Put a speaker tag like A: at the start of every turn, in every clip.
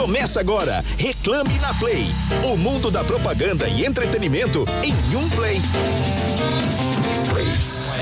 A: Começa agora, Reclame na Play. O mundo da propaganda e entretenimento em um play.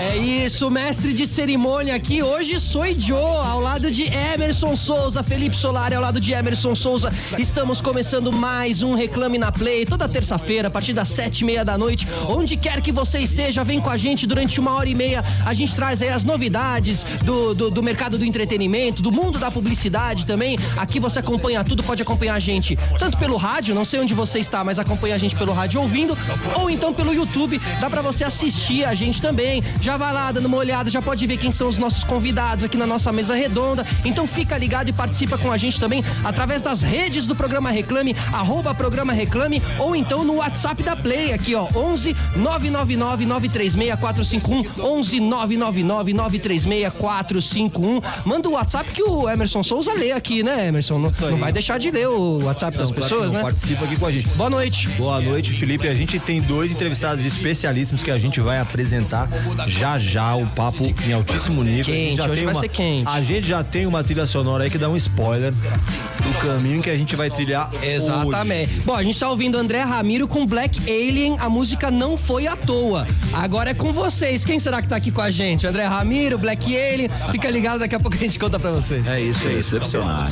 B: É isso, mestre de cerimônia aqui. Hoje sou Joe, ao lado de Emerson Souza, Felipe Solari, ao lado de Emerson Souza. Estamos começando mais um Reclame na Play, toda terça-feira, a partir das sete e meia da noite. Onde quer que você esteja, vem com a gente durante uma hora e meia. A gente traz aí as novidades do, do, do mercado do entretenimento, do mundo da publicidade também. Aqui você acompanha tudo, pode acompanhar a gente tanto pelo rádio, não sei onde você está, mas acompanha a gente pelo rádio ouvindo, ou então pelo YouTube. Dá para você assistir a gente também. Já vai lá dando uma olhada, já pode ver quem são os nossos convidados aqui na nossa mesa redonda. Então fica ligado e participa com a gente também através das redes do programa Reclame, arroba programa Reclame, ou então no WhatsApp da Play, aqui ó, 11 999 936 451 11 999 936 451. Manda o WhatsApp que o Emerson Souza lê aqui, né, Emerson? Não, não vai deixar de ler o WhatsApp das pessoas, né?
C: Participa aqui com a gente.
B: Boa noite.
C: Boa noite, Felipe. A gente tem dois entrevistados especialíssimos que a gente vai apresentar já já o papo em altíssimo nível.
B: Quente,
C: já
B: hoje
C: tem
B: vai
C: uma,
B: ser quente.
C: A gente já tem uma trilha sonora aí que dá um spoiler do caminho que a gente vai trilhar
B: Exatamente.
C: hoje.
B: Bom, a gente tá ouvindo André Ramiro com Black Alien. A música não foi à toa. Agora é com vocês. Quem será que tá aqui com a gente? André Ramiro, Black Alien. Fica ligado, daqui a pouco a gente conta pra vocês.
C: É isso, é excepcional.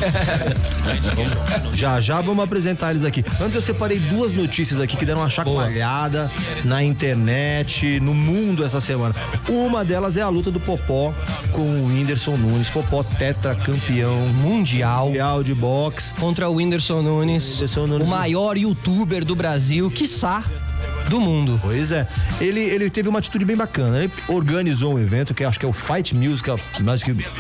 C: já, já vamos apresentar eles aqui. Antes eu separei duas notícias aqui que deram uma chacoalhada na internet, no mundo essa semana. Uma delas é a luta do Popó com o Whindersson Nunes. Popó tetracampeão
B: Mundial.
C: mundial de boxe.
B: Contra o Whindersson Nunes,
C: Whindersson Nunes.
B: o maior youtuber do Brasil, quiçá do mundo.
C: Pois é. Ele, ele teve uma atitude bem bacana. Ele organizou um evento que acho que é o Fight Music,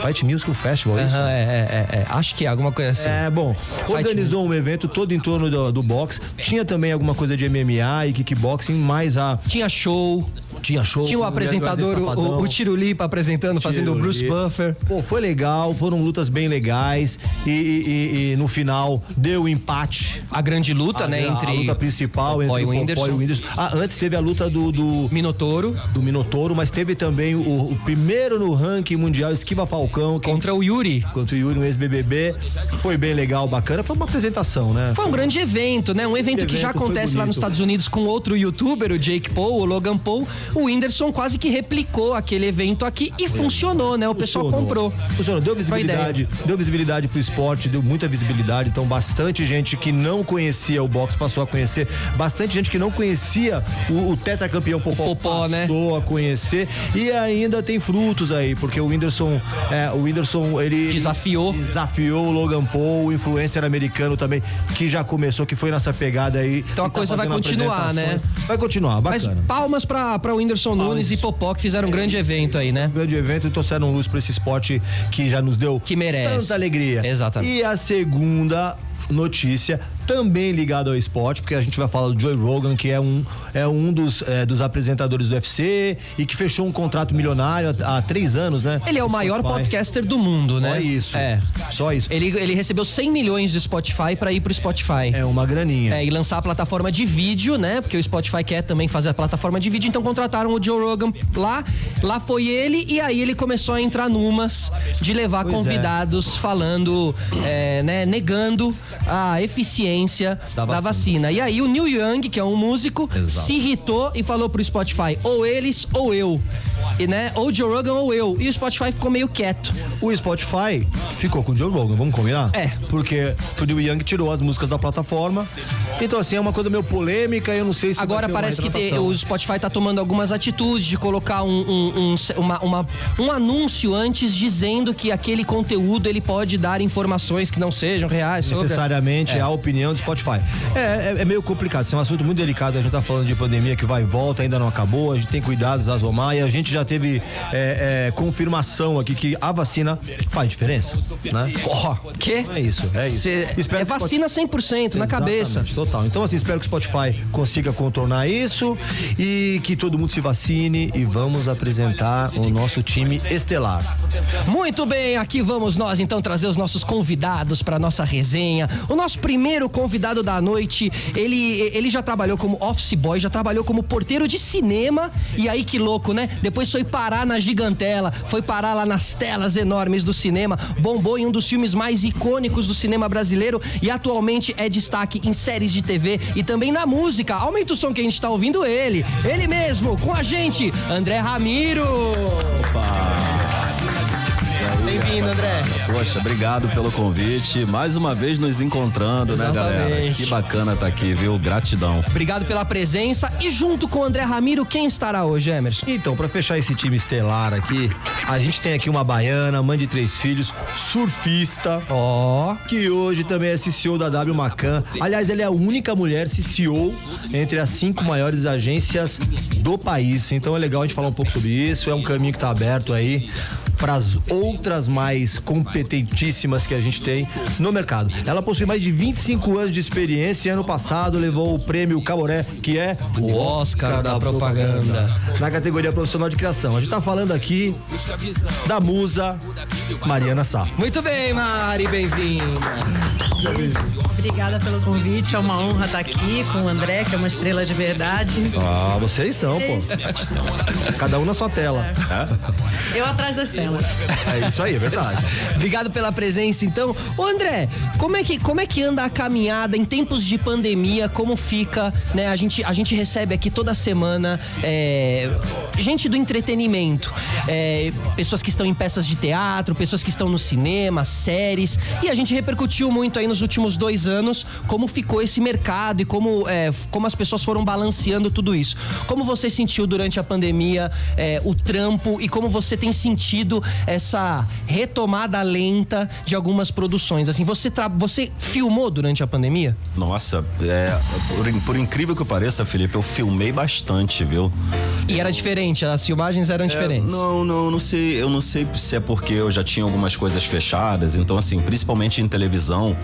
C: Fight Music Festival, é isso?
B: É, é, é, é. Acho que é alguma coisa assim.
C: É, bom, organizou um evento todo em torno do, do boxe. Tinha também alguma coisa de MMA e kickboxing, mais a.
B: Tinha show,
C: Tinha show.
B: tinha o
C: com
B: apresentador, o,
C: Safadão.
B: o Tiro Lipa apresentando, fazendo o Bruce. Buffer.
C: Pô, foi legal, foram lutas bem legais e, e- e- no final deu empate.
B: A grande luta,
C: a,
B: né,
C: a
B: entre
C: luta principal entre o
B: Whindersson.
C: e Whindersson. Ah, antes teve a luta do, do,
B: Minotouro
C: do Minotouro, mas teve também o, o primeiro no ranking mundial, Esquiva Falcão,
B: contra o Yuri.
C: contra o Yuri, um ex-BBB. Foi bem legal, bacana. Foi uma apresentação, né?
B: Foi um grande evento, né? Um evento, que já
C: evento,
B: acontece lá nos. Estados Unidos com outro youtuber, o Jake Paul, o Logan Paul. O Whindersson quase que replicou aquele evento aqui e funcionou, né? O pessoal comprou.
C: Funcionou, deu visibilidade, deu visibilidade pro esporte, deu muita visibilidade, então bastante gente que não conhecia o boxe passou a conhecer, bastante gente que não conhecia o, o tetracampeão Popó,
B: Popó, né?
C: passou a conhecer e ainda tem frutos aí, porque o Whindersson, é, o Whindersson, ele
B: Desafiou.
C: desafiou o Logan Paul, o influencer americano também, que já começou, que foi nessa pegada aí.
B: Então a
C: tá
B: coisa vai continuar, né?
C: Vai continuar,
B: Mas
C: bacana.
B: palmas pra, pra Whindersson Nunes e Popó que fizeram um grande evento aí, né?
C: grande evento e trouxeram luz para esse esporte que já nos deu
B: Que merece.
C: tanta alegria.
B: Exatamente.
C: E a segunda notícia também ligada ao esporte, porque a gente vai falar do Joey Rogan, que é um, é um dos, é, dos apresentadores do UFC e que fechou um contrato milionário há, há três anos, né?
B: Ele é o maior
C: Spotify.
B: podcaster do mundo, né?
C: Só isso.
B: É.
C: Só isso.
B: Ele, ele recebeu 100 milhões de Spotify pra ir pro Spotify.
C: É uma graninha.
B: É, e lançar a plataforma de vídeo, né? Porque o Spotify quer também fazer a plataforma de vídeo, então contrataram o Joe Rogan lá. Lá foi ele, e aí ele começou a entrar numas de levar
C: Pois é.
B: convidados falando, é, né, negando a eficiência da
C: Da
B: vacina.
C: vacina.
B: E aí o Neil Young, que é um músico,
C: Exato.
B: se irritou e falou pro Spotify: ou eles ou eu. E, né? Ou Joe Rogan ou eu. E o Spotify ficou meio quieto.
C: O Spotify ficou com o Joe Rogan, vamos combinar?
B: É.
C: Porque o Neil Young tirou as músicas da plataforma. Então, assim, é uma coisa meio polêmica, eu não sei se.
B: Agora parece que te- o Spotify tá tomando algumas atitudes de colocar um, um, um, uma- uma- um anúncio antes dizendo que aquele conteúdo ele pode dar informações que não sejam reais
C: necessariamente é. a opinião do Spotify. É, é, é meio complicado, isso é um assunto muito delicado. A gente tá falando de pandemia que vai e volta, ainda não acabou, a gente tem cuidados a tomar e a gente já teve é, é, confirmação aqui que a vacina faz diferença, né?
B: Ó, que?
C: É isso, é isso.
B: Cê-
C: Espero
B: é vacina 100% na cabeça.
C: Total. Então, assim, espero que o Spotify consiga contornar isso e que todo mundo se vacine e vamos apresentar o nosso time estelar.
B: Muito bem, aqui vamos nós então trazer os nossos convidados para nossa resenha. O nosso primeiro convidado da noite. Ele, ele já trabalhou como office boy, já trabalhou como porteiro de cinema. E aí que louco, né? Depois foi parar na gigantela, foi parar lá nas telas enormes do cinema. Bombou em um dos filmes mais icônicos do cinema brasileiro e atualmente é destaque em séries de TV e também na música. Aumenta o som que a gente tá ouvindo ele. Ele mesmo, com a gente, André Ramiro. Opa! Bem-vindo, André.
D: Poxa, obrigado pelo convite. Mais uma vez nos encontrando, Exatamente. né, galera? Que bacana estar tá aqui, viu? Gratidão.
B: Obrigado pela presença. E junto com o André Ramiro, quem estará hoje, Emerson?
C: Então, para fechar esse time estelar aqui, a gente tem aqui uma baiana, mãe de três filhos, surfista. Ó. Oh. Que hoje também é CCO da W Macan. Aliás, ela é a única mulher CCO entre as cinco maiores agências do país. Então é legal a gente falar um pouco sobre isso. É um caminho que está aberto aí para as outras mais competentíssimas que a gente tem no mercado. Ela possui mais de 25 anos de experiência e ano passado levou o prêmio Caboré, que é
B: o Oscar, da, da propaganda. propaganda,
C: na categoria profissional de criação. A gente está falando aqui da musa Mariana Sá.
B: Muito bem, Mari, bem-vinda.
E: Obrigada pelo convite, é uma honra estar aqui com o André, que é uma estrela de verdade.
C: Ah, vocês são, pô. Cada um na sua tela.
E: É. Eu atrás das telas.
C: É isso aí, é verdade.
B: Obrigado pela presença, então. Ô, André, como é que, como é que anda a caminhada em tempos de pandemia? Como fica, né? A gente, a gente recebe aqui toda semana é, gente do entretenimento, é, pessoas que estão em peças de teatro, pessoas que estão no cinema, séries, e a gente repercutiu muito aí nos últimos dois anos como ficou esse mercado e como, é, como as pessoas foram balanceando tudo isso. Como você sentiu durante a pandemia é, o trampo e como você tem sentido essa retomada lenta de algumas produções? Assim, você, você filmou durante a pandemia?
D: Nossa, é, por, por, incrível que pareça, Felipe, eu filmei bastante, viu?
B: E era diferente, as filmagens eram é, diferentes?
D: Não, não, não sei. Eu não sei se é porque eu já tinha algumas coisas fechadas, então assim, principalmente em televisão,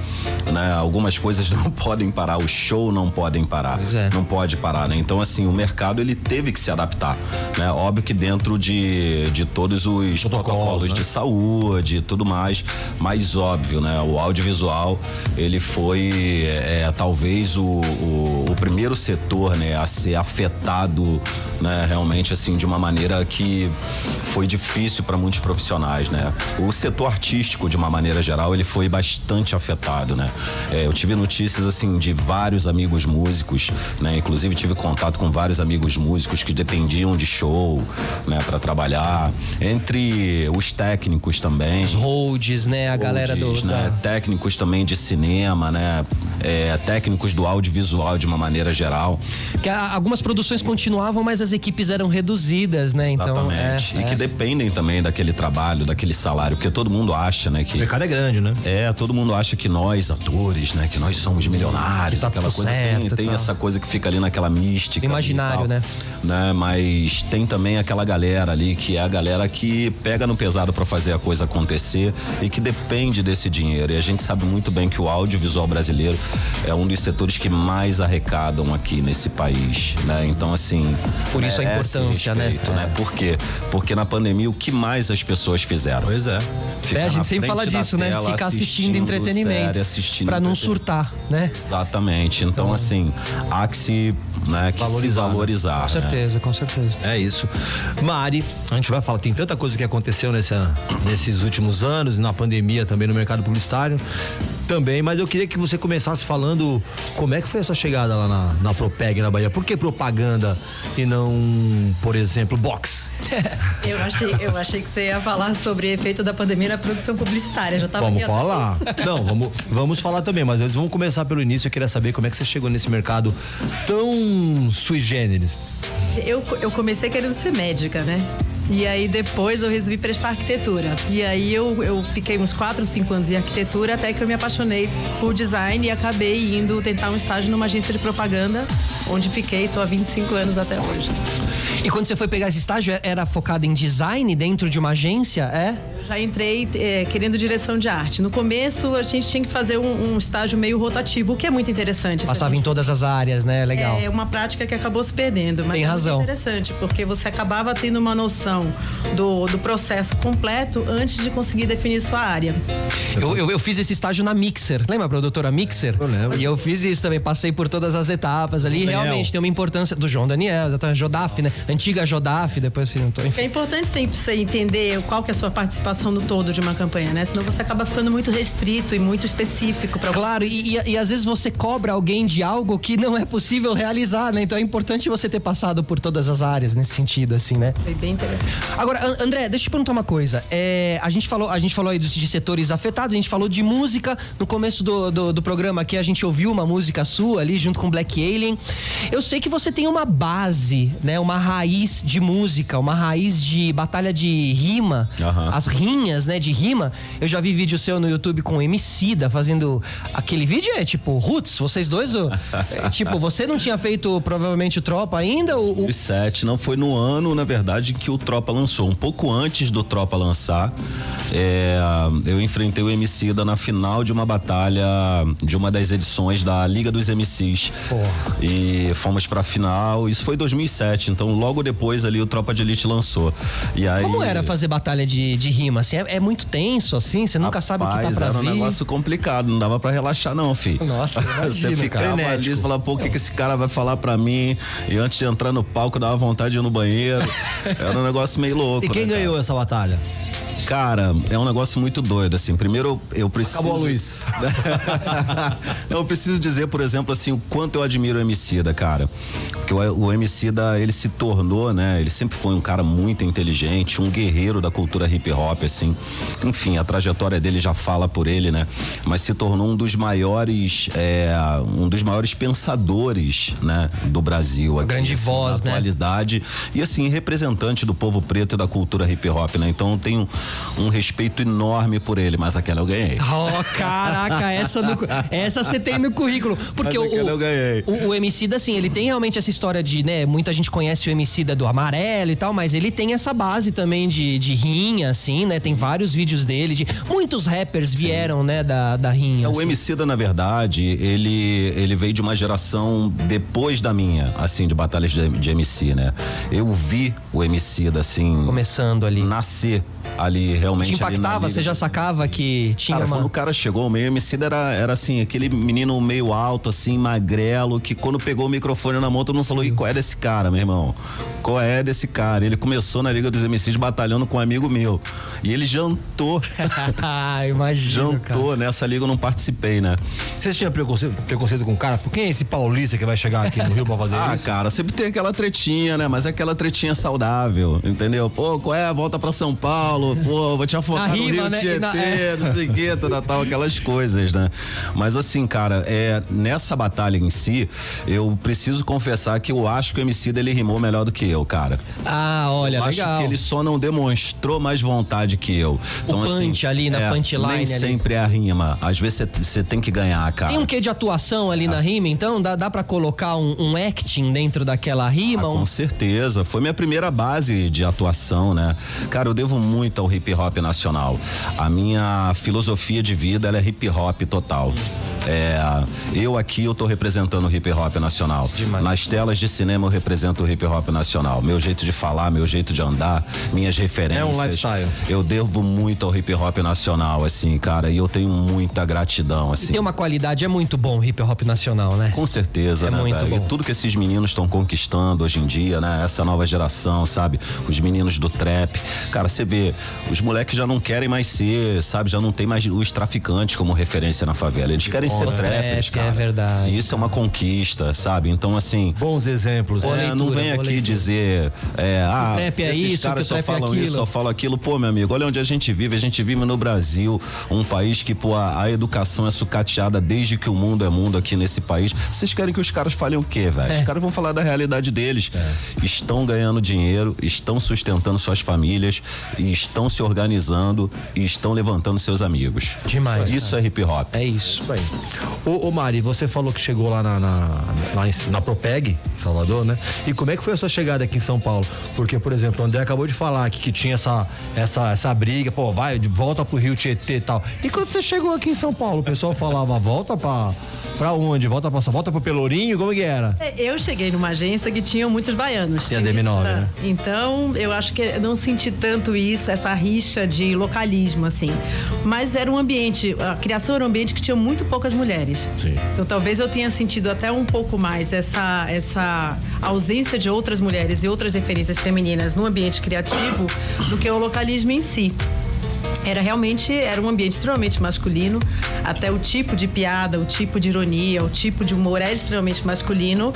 D: né? algumas coisas não podem parar, o show não podem parar, é. não pode parar, né? Então assim, o mercado ele teve que se adaptar, né? Óbvio que dentro de, de todos os protocolos né? de saúde e tudo mais, mas óbvio, né? O audiovisual ele foi é, talvez o, o, o, primeiro setor, né, a ser afetado, né? Realmente assim de uma maneira que foi difícil para muitos profissionais, né? O setor artístico de uma maneira geral ele foi bastante afetado, né? É, eu tive notícias assim de vários amigos músicos, né? Inclusive tive contato com vários amigos músicos que dependiam de show, né, para trabalhar. Entre os técnicos também. Os
B: holds, né, a holds, galera do
D: né? Da... técnicos também de cinema, né? É, técnicos do audiovisual de uma maneira geral.
B: Que algumas produções continuavam, mas as equipes eram reduzidas, né?
D: Então, Exatamente. É, e é. que dependem também daquele trabalho, daquele salário, porque todo mundo acha, né, que
C: o mercado é grande, né?
D: É, todo mundo acha que nós atores né? Que nós somos milionários, tá aquela coisa. Certo, tem, tem essa coisa que fica ali naquela mística.
B: Imaginário, né?
D: né? Mas tem também aquela galera ali que é a galera que pega no pesado para fazer a coisa acontecer e que depende desse dinheiro. E a gente sabe muito bem que o audiovisual brasileiro é um dos setores que mais arrecadam aqui nesse país, né? Então, assim.
B: Por isso a importância, né? respeito,
D: né? né? Por quê? Porque na pandemia o que mais as pessoas fizeram?
B: Pois é. é a gente sempre fala disso, né? Ficar assistindo, assistindo entretenimento. Série, assistindo pra não surtar, né?
D: Exatamente. Então, então assim, há que se, né, que valorizar, se valorizar. Com
B: né? certeza, com certeza.
C: É isso. Mari, a gente vai falar, tem tanta coisa que aconteceu nessa, nesses últimos anos, na pandemia também no mercado publicitário também, mas eu queria que você começasse falando como é que foi essa chegada lá na, na Propeg na Bahia. Por que propaganda e não, por exemplo, box?
E: eu, achei, eu achei que você ia falar sobre efeito da pandemia na produção publicitária. Já tava
C: Vamos falar. Não, vamos, vamos falar também, mas vamos começar pelo início. Eu queria saber como é que você chegou nesse mercado tão sui generis.
E: Eu, eu comecei querendo ser médica, né? E aí depois eu resolvi prestar arquitetura. E aí eu, eu fiquei uns 4, 5 anos em arquitetura até que eu me apaixonei por design e acabei indo tentar um estágio numa agência de propaganda, onde fiquei, tô há 25 anos até hoje.
B: E quando você foi pegar esse estágio, era focado em design dentro de uma agência, é?
E: Já entrei é, querendo direção de arte. No começo, a gente tinha que fazer um, um estágio meio rotativo, o que é muito interessante.
B: Passava em todas as áreas, né? Legal.
E: É uma prática que acabou se perdendo, mas
B: Tem
E: é
B: razão.
E: muito interessante, porque você acabava tendo uma noção do, do processo completo antes de conseguir definir sua área.
B: Eu, eu, eu fiz esse estágio na Mixer. Lembra produtora Mixer?
C: Eu lembro.
B: E eu fiz isso também, passei por todas as etapas ali. Realmente tem uma importância do João Daniel, exatamente, Jodaf, né? Antiga Jodaf, depois assim, não tô.
E: É importante sempre você entender qual que é a sua participação no todo de uma campanha, né? Senão você acaba ficando muito restrito e muito específico para
B: Claro, e, e- e às vezes você cobra alguém de algo que não é possível realizar, né? Então é importante você ter passado por todas as áreas nesse sentido, assim, né?
E: Foi bem interessante.
B: Agora, An- André, deixa eu te perguntar uma coisa. É, a, gente falou, a gente falou aí dos, de setores afetados, a gente falou de música. No começo do, do, do programa aqui, a gente ouviu uma música sua ali, junto com Black Alien. Eu sei que você tem uma base, né? Uma raiz de música, uma raiz de batalha de rima.
D: Aham.
B: As rinhas, né, de rima. Eu já vi vídeo seu no YouTube com o Emicida fazendo aquele vídeo, é tipo, Roots, vocês dois, o- é, tipo, você não tinha feito provavelmente o Tropa ainda? O, o-
D: 2007, não foi no ano, na verdade, que o Tropa lançou. Um pouco antes do Tropa lançar, é, eu enfrentei o Emicida na final de uma batalha de uma das edições da Liga dos MCs. E fomos pra final. Isso foi em 2007, então logo depois ali o Tropa de Elite lançou. E aí,
B: Como era fazer batalha de, de rima? Assim, é, é muito tenso, assim? Você nunca sabe o que tá
D: Rapaz,
B: pra
D: era
B: vir?
D: um negócio complicado, não dava pra relaxar não, filho.
B: Nossa,
D: Você
B: imagino,
D: ficava
B: cara.
D: ali, você falava, pô, o que, que esse cara vai falar pra mim? E antes de entrar no palco, dava vontade de ir no banheiro. Era um negócio meio louco.
C: E quem
D: né,
C: ganhou essa batalha?
D: Cara, é um negócio muito doido, assim. Primeiro, eu preciso.
C: Acabou a luz.
D: eu preciso dizer, por exemplo, assim, o quanto eu admiro o Emicida, cara. Porque o, o Emicida, ele se tornou, né? Ele sempre foi um cara muito inteligente, um guerreiro da cultura hip hop, assim. Enfim, a trajetória dele já fala por ele, né? Mas se tornou um dos maiores, é, um dos maiores pensadores, né? Do Brasil. Uma
B: grande voz, né?
D: atualidade e assim representante do povo preto e da cultura hip hop, né? Então eu tenho um respeito enorme por ele, mas aquela eu ganhei.
B: Oh, caraca, essa, no, essa você tem no currículo. Porque
D: Mas
B: o,
D: eu ganhei.
B: o, o Emicida, assim, ele tem realmente essa história de, né, muita gente conhece o Emicida do amarelo e tal, mas ele tem essa base também de, de rinha, assim, né? Tem vários vídeos dele, de muitos rappers vieram, né, da, da rinha.
D: É, o
B: assim.
D: Emicida, na verdade, ele, ele veio de uma geração depois da minha, assim, de batalhas de, de MC, né? Eu vi o Emicida, assim,
B: Começando ali.
D: nascer ali realmente.
B: Te impactava? Você já sacava
D: MC.
B: que tinha
D: Cara,
B: uma...
D: quando o cara chegou, o meio Emicida era, era assim, aquele menino meio alto, assim, magrelo, que quando pegou o microfone na mão, todo mundo falou, e qual é desse cara, meu irmão? Qual é desse cara? Ele começou na Liga dos MCs batalhando com um amigo meu. E ele jantou,
B: Ah, imagino, cara.
D: jantou. Nessa liga eu não participei, né?
C: Vocês tinham preconceito, preconceito com o cara? Por quem é esse paulista que vai chegar aqui no Rio pra fazer
D: Ah,
C: isso?
D: cara, sempre tem aquela tretinha, né? Mas é aquela tretinha saudável, entendeu? Pô, qual é? Volta pra São Paulo, pô, vou te afogar
B: Na
D: no
B: rima,
D: Rio
B: né?
D: Tietê,
B: na- é.
D: não sei o que, tal, tal, aquelas coisas, né? Mas assim, cara, é, nessa batalha em si, eu preciso confessar que eu acho que o MC dele rimou melhor do que eu, cara.
B: Ah, olha,
D: eu
B: legal.
D: acho que ele só não demonstrou mais vontade que eu. Então, assim,
B: punch ali, na
D: é,
B: punchline
D: Nem
B: ali.
D: sempre é a rima. Às vezes você tem que ganhar, cara.
B: Tem um quê de atuação ali na rima, então? Dá, dá pra colocar um, um acting dentro daquela rima?
D: Ah,
B: um-
D: com certeza. Foi minha primeira base de atuação, né? Cara, eu devo muito ao hip hop nacional. A minha filosofia de vida ela é hip hop total. É, eu aqui eu tô representando o hip hop nacional. Nas telas de cinema eu represento o hip hop nacional. Meu jeito de falar, meu jeito de andar, minhas referências.
C: É um lifestyle.
D: Eu devo muito ao hip hop nacional, assim, cara, e eu tenho muita gratidão, assim.
B: Tem uma qualidade, é muito bom o hip hop nacional, né?
D: Com certeza,
B: É
D: né,
B: muito
D: velho?
B: bom.
D: E tudo que esses meninos estão conquistando hoje em dia, né? Essa nova geração, sabe? Os meninos do trap. Cara, você vê, os moleques já não querem mais ser, sabe? Já não tem mais os traficantes como referência na favela. Eles querem ser
B: O
D: trappers,
B: trap, é
D: cara.
B: verdade.
D: E isso é uma conquista, sabe? Então, assim.
C: Bons exemplos, né?
D: É,
B: leitura,
D: não vem aqui
B: leitura.
D: dizer, é, ah,
B: trap é
D: esses
B: isso,
D: caras só
B: trap é
D: falam
B: aquilo.
D: isso, só falam aquilo. Pô, meu amigo, olha onde a gente vive. A gente vive no Brasil, um país que, pô, a, a educação é sucateada desde que o mundo é mundo aqui nesse país. Vocês querem que os caras falem o quê, velho?
B: É.
D: Os caras vão falar da realidade deles. Estão ganhando dinheiro, estão sustentando suas famílias, e estão se organizando e estão levantando seus amigos.
B: Demais,
D: Isso é hip hop.
B: É isso.
C: Isso aí. Ô, ô, Mari, você falou que chegou lá na, na, na, na Propeg, Salvador, né? E como é que foi a sua chegada aqui em São Paulo? Porque, por exemplo, o André acabou de falar que, que tinha essa, essa, essa briga, pô, vai, volta pro Rio Tietê e tal. E quando você chegou aqui em São Paulo, o pessoal falava, volta pra Pra onde? Volta pra, volta pro Pelourinho? Como que era?
E: É, eu cheguei numa agência que tinha muitos baianos.
C: Tinha DM9, né?
E: Então, eu acho que não senti tanto isso, essa rixa de localismo, assim. Mas era um ambiente, a criação era um ambiente que tinha muito poucas mulheres.
C: Sim.
E: Então, talvez eu tenha sentido até um pouco mais essa, essa ausência de outras mulheres e outras referências femininas no ambiente criativo do que o localismo em si era realmente era um ambiente extremamente masculino, até o tipo de piada, o tipo de ironia, o tipo de humor era extremamente masculino.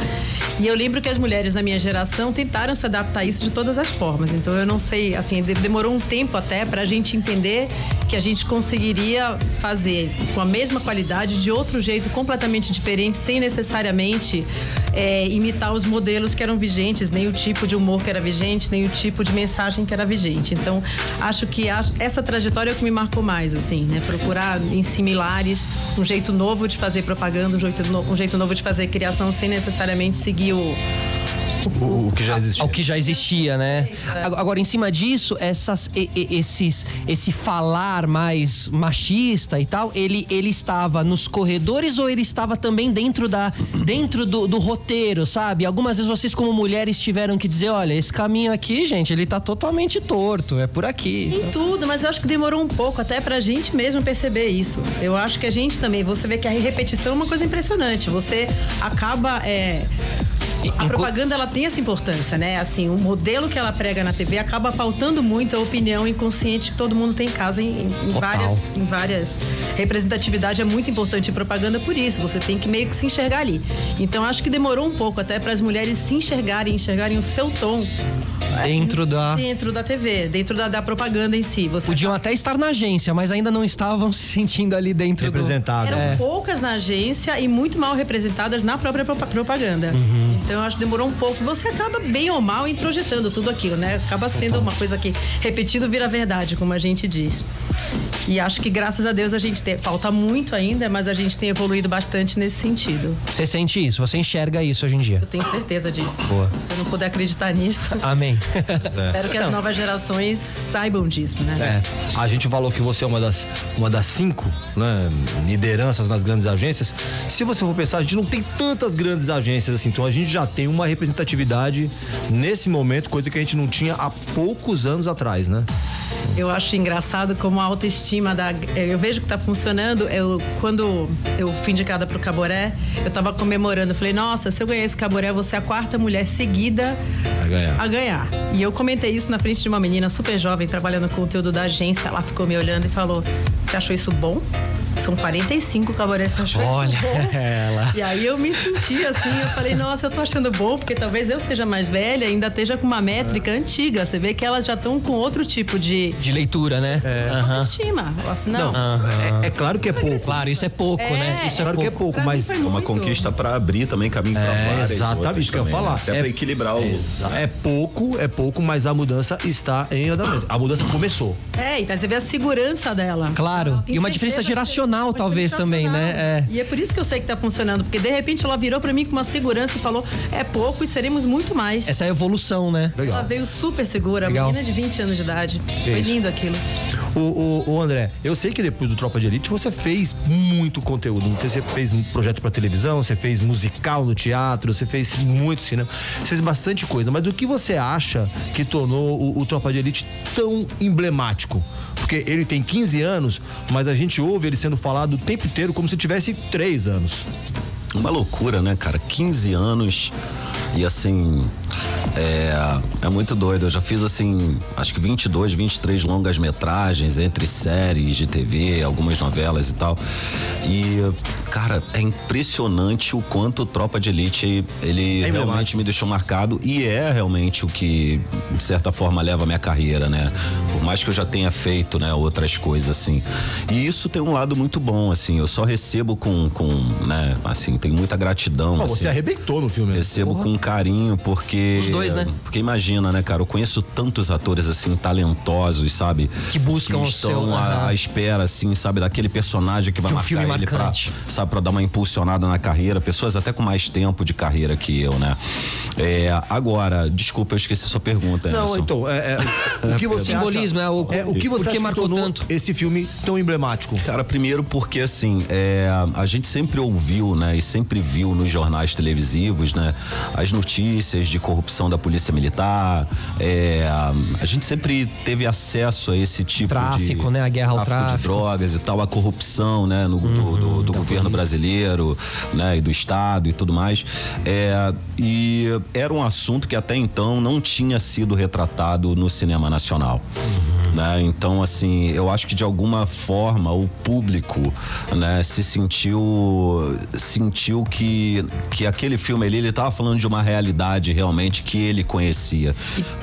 E: E eu lembro que as mulheres da minha geração tentaram se adaptar a isso de todas as formas. Então eu não sei, assim, demorou um tempo até para a gente entender que a gente conseguiria fazer com a mesma qualidade de outro jeito completamente diferente, sem necessariamente é, imitar os modelos que eram vigentes, nem o tipo de humor que era vigente, nem o tipo de mensagem que era vigente. Então acho que essa trajetória é o que me marcou mais, assim, né? Procurar em similares um jeito novo de fazer propaganda, um jeito, no, um jeito novo de fazer criação sem necessariamente seguir o
C: o, o, que já existia.
B: O que já existia, né? Agora, em cima disso, essas, esses, esse falar mais machista e tal, ele, ele estava nos corredores ou ele estava também dentro, da, dentro do, do roteiro, sabe? Algumas vezes vocês, como mulheres, tiveram que dizer: olha, esse caminho aqui, gente, ele tá totalmente torto, é por aqui.
E: Em tudo, mas eu acho que demorou um pouco até pra gente mesmo perceber isso. Eu acho que a gente também, você vê que a repetição é uma coisa impressionante. Você acaba. É, a propaganda ela tem essa importância, né? Assim, o modelo que ela prega na TV acaba faltando muito a opinião inconsciente que todo mundo tem em casa em, em várias, em várias representatividade é muito importante em propaganda por isso. Você tem que meio que se enxergar ali. Então acho que demorou um pouco até para as mulheres se enxergarem, enxergarem o seu tom
B: dentro da
E: dentro da TV, dentro da, da propaganda em si.
B: Você Podiam até estar na agência, mas ainda não estavam se sentindo ali dentro
C: representadas.
E: Do... Eram é. poucas na agência e muito mal representadas na própria propaganda. Uhum. Então eu acho que demorou um pouco. Você acaba bem ou mal introjetando tudo aquilo, né? Acaba sendo uma coisa que repetido vira verdade, como a gente diz. E acho que graças a Deus a gente tem, falta muito ainda, mas a gente tem evoluído bastante nesse sentido.
B: Você sente isso? Você enxerga isso hoje em dia?
E: Eu tenho certeza disso.
B: Boa.
E: Se eu não puder acreditar nisso.
B: Amém.
E: É. Espero que as novas gerações saibam disso, né?
C: É. A gente falou que você é uma das, uma das cinco né, lideranças nas grandes agências. Se você for pensar, a gente não tem tantas grandes agências assim, então a gente já tem uma representatividade nesse momento, coisa que a gente não tinha há poucos anos atrás, né?
E: Eu acho engraçado como a autoestima da. Eu vejo que tá funcionando. Eu, quando eu fui indicada pro Caboré, eu tava comemorando. Eu falei, nossa, se eu ganhar esse Caboré, você é a quarta mulher seguida
C: a ganhar.
E: a ganhar. E eu comentei isso na frente de uma menina super jovem, trabalhando com conteúdo da agência. Ela ficou me olhando e falou: Você achou isso bom? São 45 cabarés São
B: Olha
E: ela. E aí eu me senti assim, eu falei, nossa, eu tô achando bom, porque talvez eu seja mais velha e ainda esteja com uma métrica é. antiga. Você vê que elas já estão com outro tipo de.
B: De leitura, né?
E: É. Uhum. Autoestima. Assim, não.
C: não. Uhum. É, é, claro que é pouco.
B: Claro, isso é pouco,
E: é,
B: né? Isso
C: é claro
B: pouco.
C: que é pouco, mas.
D: É uma conquista para abrir também caminho para
C: é,
D: várias.
C: Exatamente, isso que eu ia falar. Né?
D: Até para equilibrar o.
C: É pouco, é pouco, mas a mudança está em andamento. A mudança começou.
E: É, e você vê a segurança dela.
B: Claro. E uma diferença geracional, talvez, também também, né?
E: É. E é por isso que eu sei que tá funcionando, porque de repente ela virou para mim com uma segurança e falou: é pouco e seremos muito mais.
B: Essa é a evolução, né?
E: Legal. Ela veio super segura, Legal. menina de 20 anos de idade. Foi lindo aquilo.
C: O, o, o, André, eu sei que depois do Tropa de Elite você fez muito conteúdo. Você fez um projeto para televisão, você fez musical no teatro, você fez muito cinema, você fez bastante coisa. Mas o que você acha que tornou o, o Tropa de Elite tão emblemático? Porque ele tem 15 anos, mas a gente ouve ele sendo falado o tempo inteiro como se tivesse 3 anos.
D: Uma loucura, né, cara? 15 anos e assim, é, é muito doido. Eu já fiz assim, acho que 22, 23 longas metragens entre séries de TV, algumas novelas e tal. E, cara, é impressionante o quanto Tropa de Elite ele é realmente me deixou marcado e é realmente o que, de certa forma, leva a minha carreira, né? Por mais que eu já tenha feito, né, outras coisas assim. E isso tem um lado muito bom, assim. Eu só recebo com, com né, assim, tem muita gratidão.
C: Você
D: assim.
C: arrebentou no filme.
D: Recebo Porra. com carinho, porque.
B: Os dois, né?
D: Porque imagina, né, cara? Eu conheço tantos atores, assim, talentosos, sabe?
B: Que buscam
D: que
B: o
D: estão
B: seu.
D: à, à, espera, assim, sabe? Daquele personagem que vai
B: um
D: marcar
B: filme
D: ele
B: marcante.
D: pra. sabe, para dar uma impulsionada na carreira, pessoas até com mais tempo de carreira que eu, né? É, agora, desculpa, eu esqueci sua pergunta.
C: Não, então, é, é, o que você
B: Simbolismo,
C: acha,
B: é o-
C: é, o que você acha
B: marcou tanto?
C: esse filme tão emblemático?
D: Cara, primeiro porque assim, é, a gente sempre ouviu, né, e sempre viu nos jornais televisivos, né, as notícias de corrupção da polícia militar. é, a gente sempre teve acesso a esse tipo de
B: Tráfico, né, a guerra ao
D: de
B: tráfico.
D: drogas e tal, a corrupção, né, no, do, do- do governo brasileiro, né, e do estado e tudo mais. É, e era um assunto que até então não tinha sido retratado no cinema nacional. Né? Então, assim, eu acho que de alguma forma o público, né, se sentiu sentiu que que aquele filme ali ele tava falando de uma realidade realmente que ele conhecia.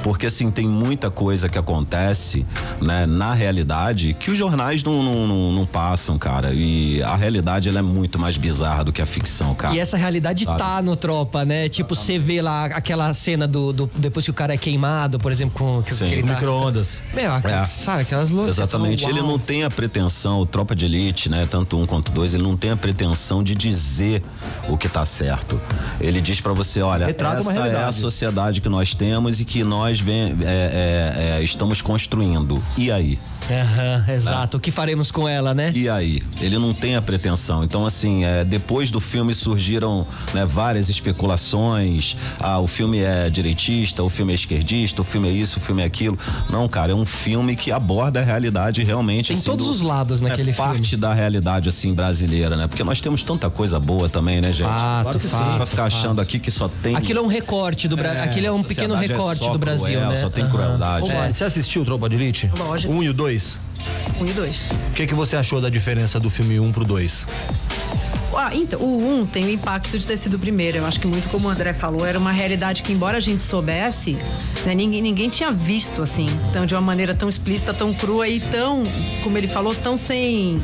D: Porque assim, tem muita coisa que acontece, né, na realidade que os jornais não, não, não, não passam, cara. E a realidade ela é muito mais bizarra do que a ficção, cara.
B: E essa realidade
D: Sabe?
B: tá no tropa, né? Tipo, você vê lá aquela cena do, do- depois que o cara é queimado, por exemplo, com que,
D: Sim.
B: que ele tá.
C: micro-ondas.
B: Meu,
D: É.
B: sabe, aquelas loucas.
D: Exatamente.
B: fala,
D: Ele não tem a pretensão, o Tropa de Elite, né? Tanto um quanto dois, ele não tem a pretensão de dizer o que tá certo. Ele diz pra você, olha,
C: Retrata
D: essa é a sociedade que nós temos e que nós vem, é, é, é, estamos construindo. E aí?
B: Aham, exato. O que faremos com ela, né?
D: E aí? Ele não tem a pretensão. Então, assim, é, depois do filme surgiram né, várias especulações. Ah, o filme é direitista, o filme é esquerdista, o filme é isso, o filme é aquilo. Não, cara, é um filme que aborda a realidade realmente.
B: Tem
D: assim,
B: todos os lados naquele
D: é
B: filme.
D: parte da realidade, assim, brasileira, né? Porque nós temos tanta coisa boa também, né, gente?
B: Fato,
D: que sim.
B: fato,
D: Vai ficar
B: fato.
D: achando aqui que só tem.
B: Aquilo é um recorte do Brasil. Aquilo é um pequeno
D: é
B: recorte
D: só
B: do Brasil,
D: cruel,
B: né?
D: Só tem
B: Aham.
D: crueldade.
C: Ô, Mari, Você assistiu o Tropa de Elite?
E: Lógico.
C: Um e o dois?
E: Um e dois.
C: O que, que você achou da diferença do filme 1 um pro 2?
E: Ah, então, o 1 tem o impacto de ter sido o primeiro. Eu acho que muito como o André falou, era uma realidade que, embora a gente soubesse, né, ninguém, ninguém tinha visto, assim, então, de uma maneira tão explícita, tão crua e tão, como ele falou, tão sem.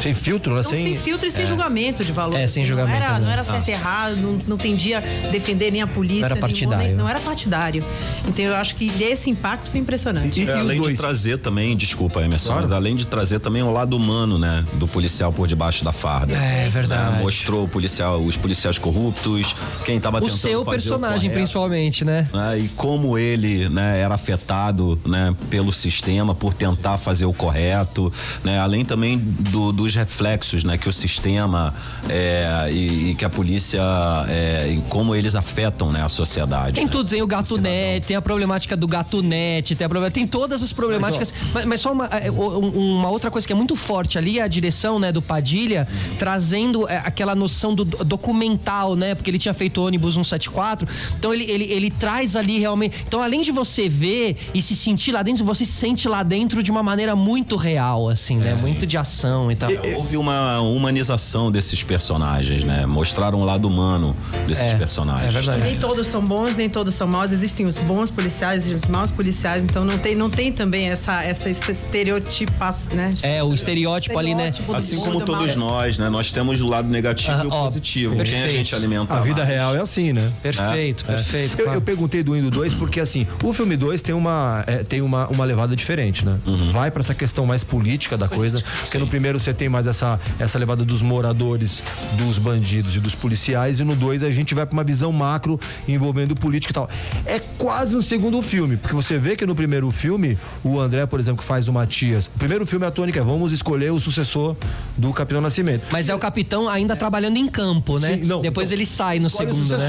C: Sem filtro, né?
E: Tão sem, filtro e sem julgamento de valor.
B: É, sem
E: assim,
B: julgamento,
E: Não era,
B: né?
E: não era certo e errado, não, não tendia defender nem a polícia.
B: Não era partidário.
E: homem, não era partidário. Então eu acho que esse impacto foi impressionante.
C: E-
D: É,
C: o
D: além de
C: dois?
D: trazer também, desculpa, Emerson,
C: Claro.
D: mas além de trazer também o lado humano, né? Do policial por debaixo da farda.
B: É verdade.
D: Né, Mostrou o policial, os policiais corruptos, quem tava
B: O
D: tentando
B: seu
D: fazer
B: personagem,
D: o correto,
B: principalmente, né?
D: né, E como ele, né, era afetado, né, pelo sistema por tentar fazer o correto, né? Além também do- dos reflexos, né, que o sistema é, e, e que a polícia, é, como eles afetam, né, a sociedade.
B: Tem
D: né?
B: tudo, tem o gato
D: cidadão.
B: net, tem a problemática do gato net, tem, a problema- tem todas as problemáticas. Mas, mas só uma, é, um- uma outra coisa que é muito forte ali é a direção né, do Padilha, trazendo é, aquela noção do do- documental, né? Porque ele tinha feito o ônibus 174. Então ele, ele, ele traz ali realmente. Então, além de você ver e se sentir lá dentro, você se sente lá dentro de uma maneira muito real, assim, né? Muito de ação e tal.
D: Houve uma humanização desses personagens, né? Mostraram o lado humano desses
B: É,
D: personagens.
B: é verdade.
E: Nem todos são bons, nem todos são maus. Existem os bons policiais e os maus policiais. Então não tem, não tem também essa, essa estereotipa, né?
B: É, o estereótipo ali, né?
E: Estereótipo
D: Assim como
E: do
D: todos
E: mal.
D: nós, né? Nós temos o lado negativo
B: Ah,
D: e o
B: ó,
D: positivo. Quem a
B: perfeito.
D: gente alimenta
C: A vida
D: mais?
C: real é assim, né?
B: Perfeito, perfeito.
C: Eu,
B: claro.
C: eu perguntei do 1 e do 2 porque, assim, o filme 2 tem uma, é, tem uma, uma levada diferente, né?
D: Uhum.
C: Vai pra essa questão mais política da coisa. Porque no primeiro você tem mais essa, essa levada dos moradores, dos bandidos e dos policiais. E no 2 a gente vai pra uma visão macro envolvendo política e tal. É quase um segundo filme, porque você vê que no primeiro filme, o André, por exemplo, que faz o Matias. O primeiro filme, a tônica é vamos escolher o sucessor do Capitão Nascimento.
B: Mas é o capitão ainda trabalhando em campo, né?
C: Sim, não,
B: Depois
C: então,
B: ele sai no
C: Escolhe
B: segundo,
C: o
B: né?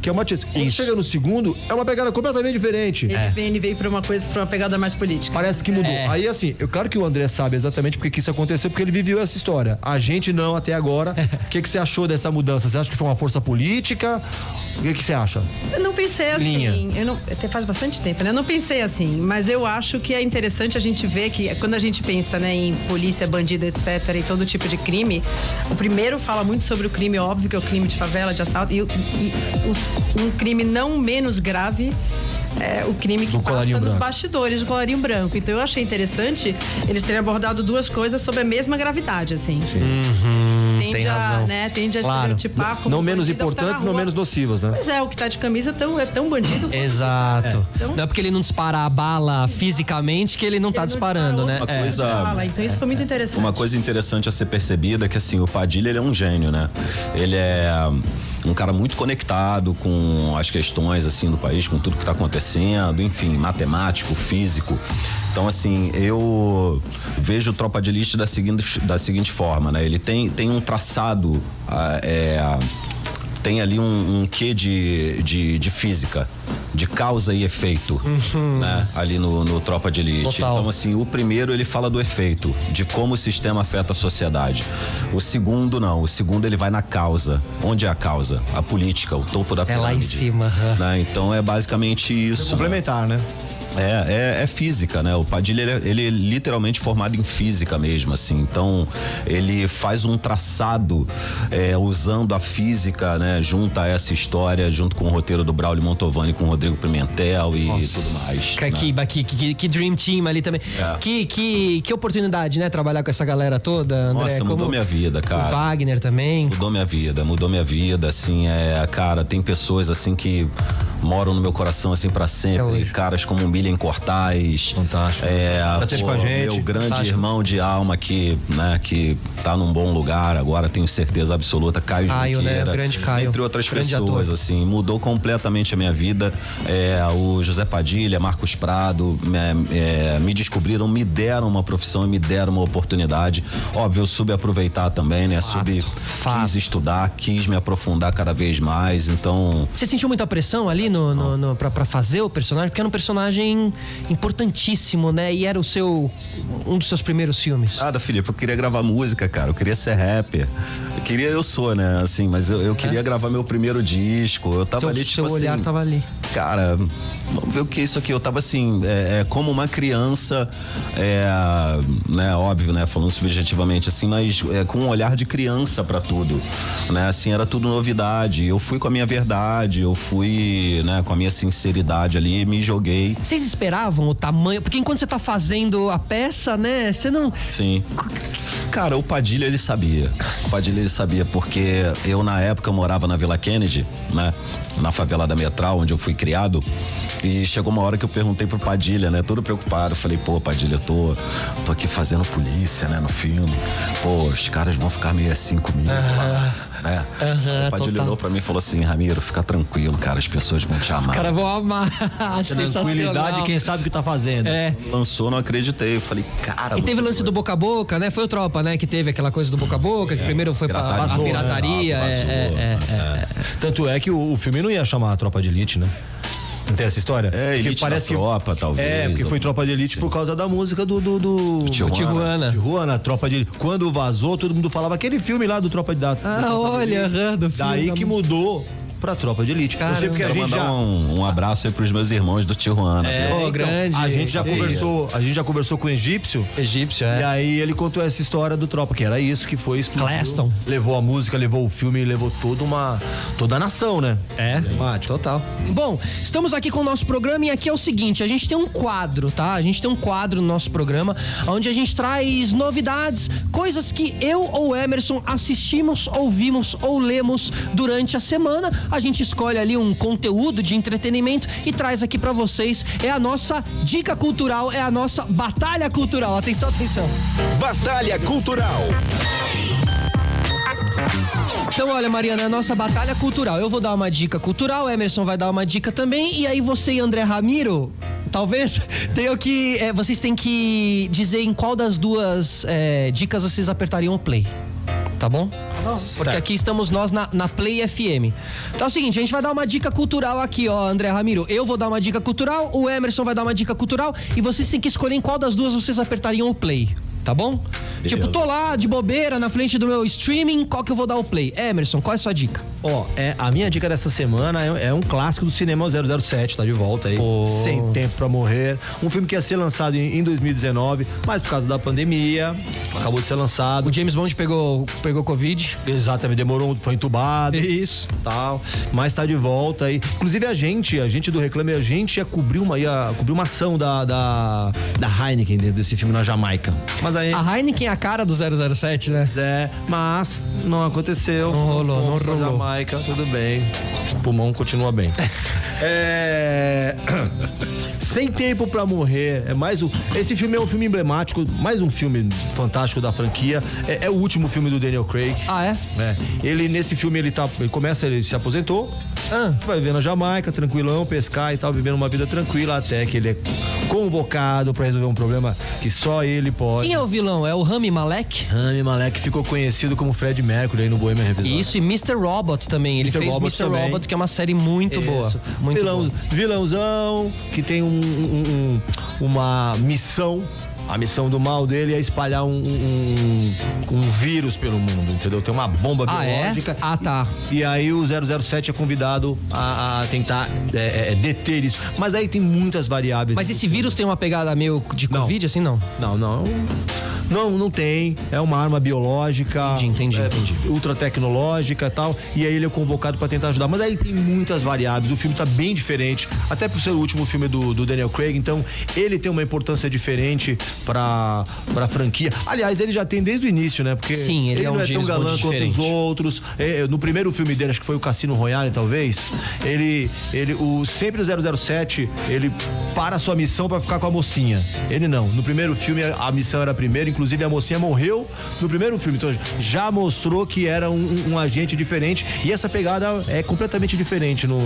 C: Que é o Matias. Quando
B: Isso.
C: chega no segundo, é uma pegada completamente diferente.
E: Ele, vem, ele veio pra uma coisa, pra uma pegada mais política.
C: Parece que mudou.
B: É.
C: Aí, assim, eu, claro que o André sabe exatamente porque que isso aconteceu, porque ele viveu essa história. A gente não até agora. O que, que você achou dessa mudança? Você acha que foi uma força política? O que, que você acha?
E: Eu não pensei assim.
C: Linha.
E: Eu não, até faz bastante tempo, né? Eu não pensei assim, mas eu acho que é interessante a gente ver que quando a gente pensa né, em polícia, bandido, etc., e todo tipo de crime, o primeiro fala muito sobre o crime óbvio, que é o crime de favela, de assalto, e, o- e o- um crime não menos grave. É o crime que passa
C: colarinho
E: nos
C: branco.
E: bastidores do colarinho branco. Então eu achei interessante eles terem abordado duas coisas sob a mesma gravidade, assim.
B: Uhum,
E: Tende
B: tem
E: a,
B: razão.
E: né? Tende a
C: Claro.
E: estereotipar como
C: Não menos
E: é que tá
C: importantes, não menos nocivos, né?
E: Pois é, o que tá de camisa é tão, é tão bandido. quanto-
B: Exato.
E: Então-
B: Não é porque ele não dispara a bala fisicamente que ele não tá
E: Ele não
B: disparando, né?
E: disparou.
D: Uma
B: É.
D: coisa-
E: então isso foi muito interessante.
D: Uma coisa interessante a ser percebida é que assim, o Padilha ele é um gênio, né? Ele é um cara muito conectado com as questões assim do país, com tudo que está acontecendo, enfim, matemático, físico. Então, assim, eu vejo o Tropa de Elite da seguinte, da seguinte forma, né? Ele tem, tem um traçado, ah, é, tem ali um, um quê de, de, de física, de causa e efeito, né? Ali no, no Tropa de Elite.
B: Total.
D: Então, assim, o primeiro ele fala do efeito, de como o sistema afeta a sociedade. O segundo não, o segundo ele vai na causa. Onde é a causa? A política, o topo da
B: É
D: pirâmide.
B: lá em cima.
D: Né? Então é basicamente isso. né?
C: Complementar, né?
D: É, é, é física, né? O Padilha, ele, é- ele é literalmente formado em física mesmo, assim. Então, ele faz um traçado é, usando a física, né? Junto a essa história, junto com o roteiro do Braulio Montovani, com o Rodrigo Pimentel e tudo mais.
B: Que,
D: né?
B: que, que, que- Dream Team ali também.
D: É.
B: Que, que, que oportunidade, né? Trabalhar com essa galera toda, André.
D: Nossa, mudou
B: Como
D: minha vida,
B: O
D: cara.
B: Wagner também.
D: Mudou minha vida, mudou minha vida, assim, é, cara, tem pessoas assim que moram no meu coração assim para sempre,
B: hoje.
D: caras como o Milian Cortais,
C: Fantástico.
D: é,
C: Pra ter com a gente,
D: meu grande
B: fantástico.
D: irmão de alma que, né, que tá num bom lugar, agora tenho certeza absoluta, Caio,
B: Caio, né,
D: Junqueira,
B: o grande Caio,
D: entre outras
B: grande
D: pessoas,
B: ator.
D: assim, mudou completamente a minha vida, é, o José Padilha, Marcos Prado, é, é, me descobriram, me deram uma profissão e me deram uma oportunidade, óbvio, eu soube aproveitar também, né, soube,
B: fato.
D: quis estudar, quis me aprofundar cada vez mais, então
B: Você sentiu muita pressão ali no, no, no, pra, pra fazer o personagem? Porque era um personagem importantíssimo, né? E era o seu. um dos seus primeiros filmes.
D: Nada, Felipe, eu queria gravar música, cara. Eu queria ser rapper. Eu queria, eu sou, né? Assim, mas eu, eu queria gravar meu primeiro disco. Eu tava
B: seu
D: ali, tipo
B: seu
D: assim.
B: olhar tava ali.
D: Cara, vamos ver o que é isso aqui. Eu tava assim, é, é, como uma criança, é, né? Óbvio, né? Falando subjetivamente, assim, mas é, com um olhar de criança pra tudo, né? Assim, era tudo novidade. Eu fui com a minha verdade, eu fui, né? Com a minha sinceridade ali, me joguei.
B: Vocês esperavam o tamanho? Porque enquanto você tá fazendo a peça, né? Você não.
D: Sim. Cara, o Padilha ele sabia. O Padilha ele sabia porque eu na época morava na Vila Kennedy, né? Na favela da Metral, onde eu fui criado. E chegou uma hora que eu perguntei pro Padilha, né? Todo preocupado. Falei, pô, Padilha, eu tô, tô aqui fazendo polícia, né? No filme. Pô, os caras vão ficar meio assim comigo. lá, né?
B: Aham,
D: o Padilha olhou pra mim e falou assim, Ramiro, fica tranquilo, cara. As pessoas vão te
B: Os
D: amar.
B: caras vão amar.
C: Tranquilidade, quem sabe o que tá fazendo.
B: É.
D: Lançou, não acreditei. Eu falei, cara.
B: E teve lance do boca a boca, né? Foi o Tropa, né? Que teve aquela coisa do boca a boca, que primeiro foi pra
D: Pirataria.
B: a
C: né?
B: pirataria.
D: Ah,
B: é,
D: vazou.
B: é, é, é.
C: Tanto é que o, o filme não ia chamar a Tropa de Elite, né? Não tem essa história?
D: É,
C: Porque
D: Elite da Tropa, talvez,
C: É, porque foi
D: ou-
C: Tropa de Elite por causa da música do. do, do,
D: Tijuana.
B: Tijuana.
C: Tijuana, Tropa de Elite. Quando vazou, todo mundo falava aquele filme lá do Tropa de da, da
B: Ah,
C: de
B: olha, do filme
C: Daí
B: da
C: que
B: mu-
C: mudou pra Tropa de Elite.
B: Caramba.
C: Eu sei porque a
D: Quero
C: gente
D: mandar
C: já.
D: um, um abraço aí pros meus irmãos do Tijuana.
C: É,
B: Pô,
C: então,
B: grande.
C: A gente já
B: Que
C: conversou, a gente já conversou com o egípcio.
B: Egípcio,
C: E
B: é.
C: aí ele contou essa história do Tropa, que era isso que foi explodiu.
B: Claston.
C: Levou a música, levou o filme, levou toda uma toda a nação, né?
B: É,
C: Emblemático.
B: total. Bom, estamos aqui com o nosso programa e aqui é o seguinte, a gente tem um quadro, tá? A gente tem um quadro no nosso programa onde a gente traz novidades, coisas que eu ou Emerson assistimos, ouvimos ou lemos durante a semana. A gente escolhe ali um conteúdo de entretenimento e traz aqui pra vocês. É a nossa dica cultural, é a nossa batalha cultural. Atenção, atenção.
A: Batalha Cultural.
B: Então, olha, Mariana, é a nossa batalha cultural. Eu vou dar uma dica cultural, Emerson vai dar uma dica também, e aí você e André Ramiro, talvez, tenham que. é, vocês têm que dizer em qual das duas é, dicas vocês apertariam o play. Tá bom? Porque aqui estamos nós na, na Play FM. Então é o seguinte, a gente vai dar uma dica cultural aqui, ó, André Ramiro. Eu vou dar uma dica cultural, o Emerson vai dar uma dica cultural e vocês têm que escolher em qual das duas vocês apertariam o play. Tá bom? Tipo, tô lá de bobeira na frente do meu streaming, qual que eu vou dar o play? Emerson, qual é a sua dica?
C: Ó, é, a minha dica dessa semana é, é um clássico do cinema 007, tá de volta aí.
B: Pô.
C: Sem Tempo pra Morrer. Um filme que ia ser lançado em, em 2019, mas por causa da pandemia, acabou de ser lançado.
B: O James Bond pegou, pegou Covid.
C: Exatamente, demorou, foi entubado.
B: Isso.
C: Tal, mas tá de volta aí. Inclusive a gente, a gente do Reclame, a gente ia cobrir uma, ia cobrir uma ação da, da, da Heineken dentro desse filme na Jamaica. Mas aí.
B: A Heineken tem a cara do 007, né?
C: É, mas não aconteceu.
B: Não rolou, não rolou.
C: Jamaica, tudo bem. O pulmão continua bem. é... Sem Tempo para Morrer é mais um. Esse filme é um filme emblemático, mais um filme fantástico da franquia. É, é o último filme do Daniel Craig.
B: Ah, é?
C: É. Ele nesse filme ele tá, ele começa, ele se aposentou,
B: Ah.
C: vai viver na Jamaica, tranquilão, pescar e tal, vivendo uma vida tranquila até que ele é convocado para resolver um problema que só ele pode.
B: Quem é o vilão? É o Rami Malek?
C: Rami Malek ficou conhecido como Fred Mercury aí no Bohemian Rhapsody.
B: Isso, e Mr. Robot também. Ele
C: Mr.
B: fez
C: Robot
B: Mr.
C: também.
B: Robot, que é uma série muito boa.
C: Isso.
B: Muito
C: Vilão-
B: boa.
C: Vilãozão que tem um- um- um- uma missão. A missão do mal dele é espalhar um, um- um vírus pelo mundo, entendeu? Tem uma bomba
B: Ah, é?
C: biológica.
B: Ah, tá.
C: E aí o 007 é convidado a, a tentar é, é, deter isso. Mas aí tem muitas variáveis.
B: Mas esse vírus tem uma pegada meio de
C: Não.
B: Covid, assim, não?
C: Não, não. Não, não tem. É uma arma biológica.
B: Entendi, entendi,
C: é,
B: entendi.
C: Ultra tecnológica e tal. E aí ele é convocado pra tentar ajudar. Mas aí tem muitas variáveis. O filme tá bem diferente. Até por ser o último filme do, do Daniel Craig. Então, ele tem uma importância diferente pra, pra franquia. Aliás, ele já tem desde o início, né? Porque
B: Sim, ele é um
C: não é tão galã quanto os outros. É, no primeiro filme dele, acho que foi o Cassino Royale, talvez. Ele, ele o, sempre o 007, ele para a sua missão pra ficar com a mocinha. Ele não. No primeiro filme, a missão era a primeira. Inclusive, a mocinha morreu no primeiro filme. Então, já mostrou que era um, um- um agente diferente. E essa pegada é completamente diferente no,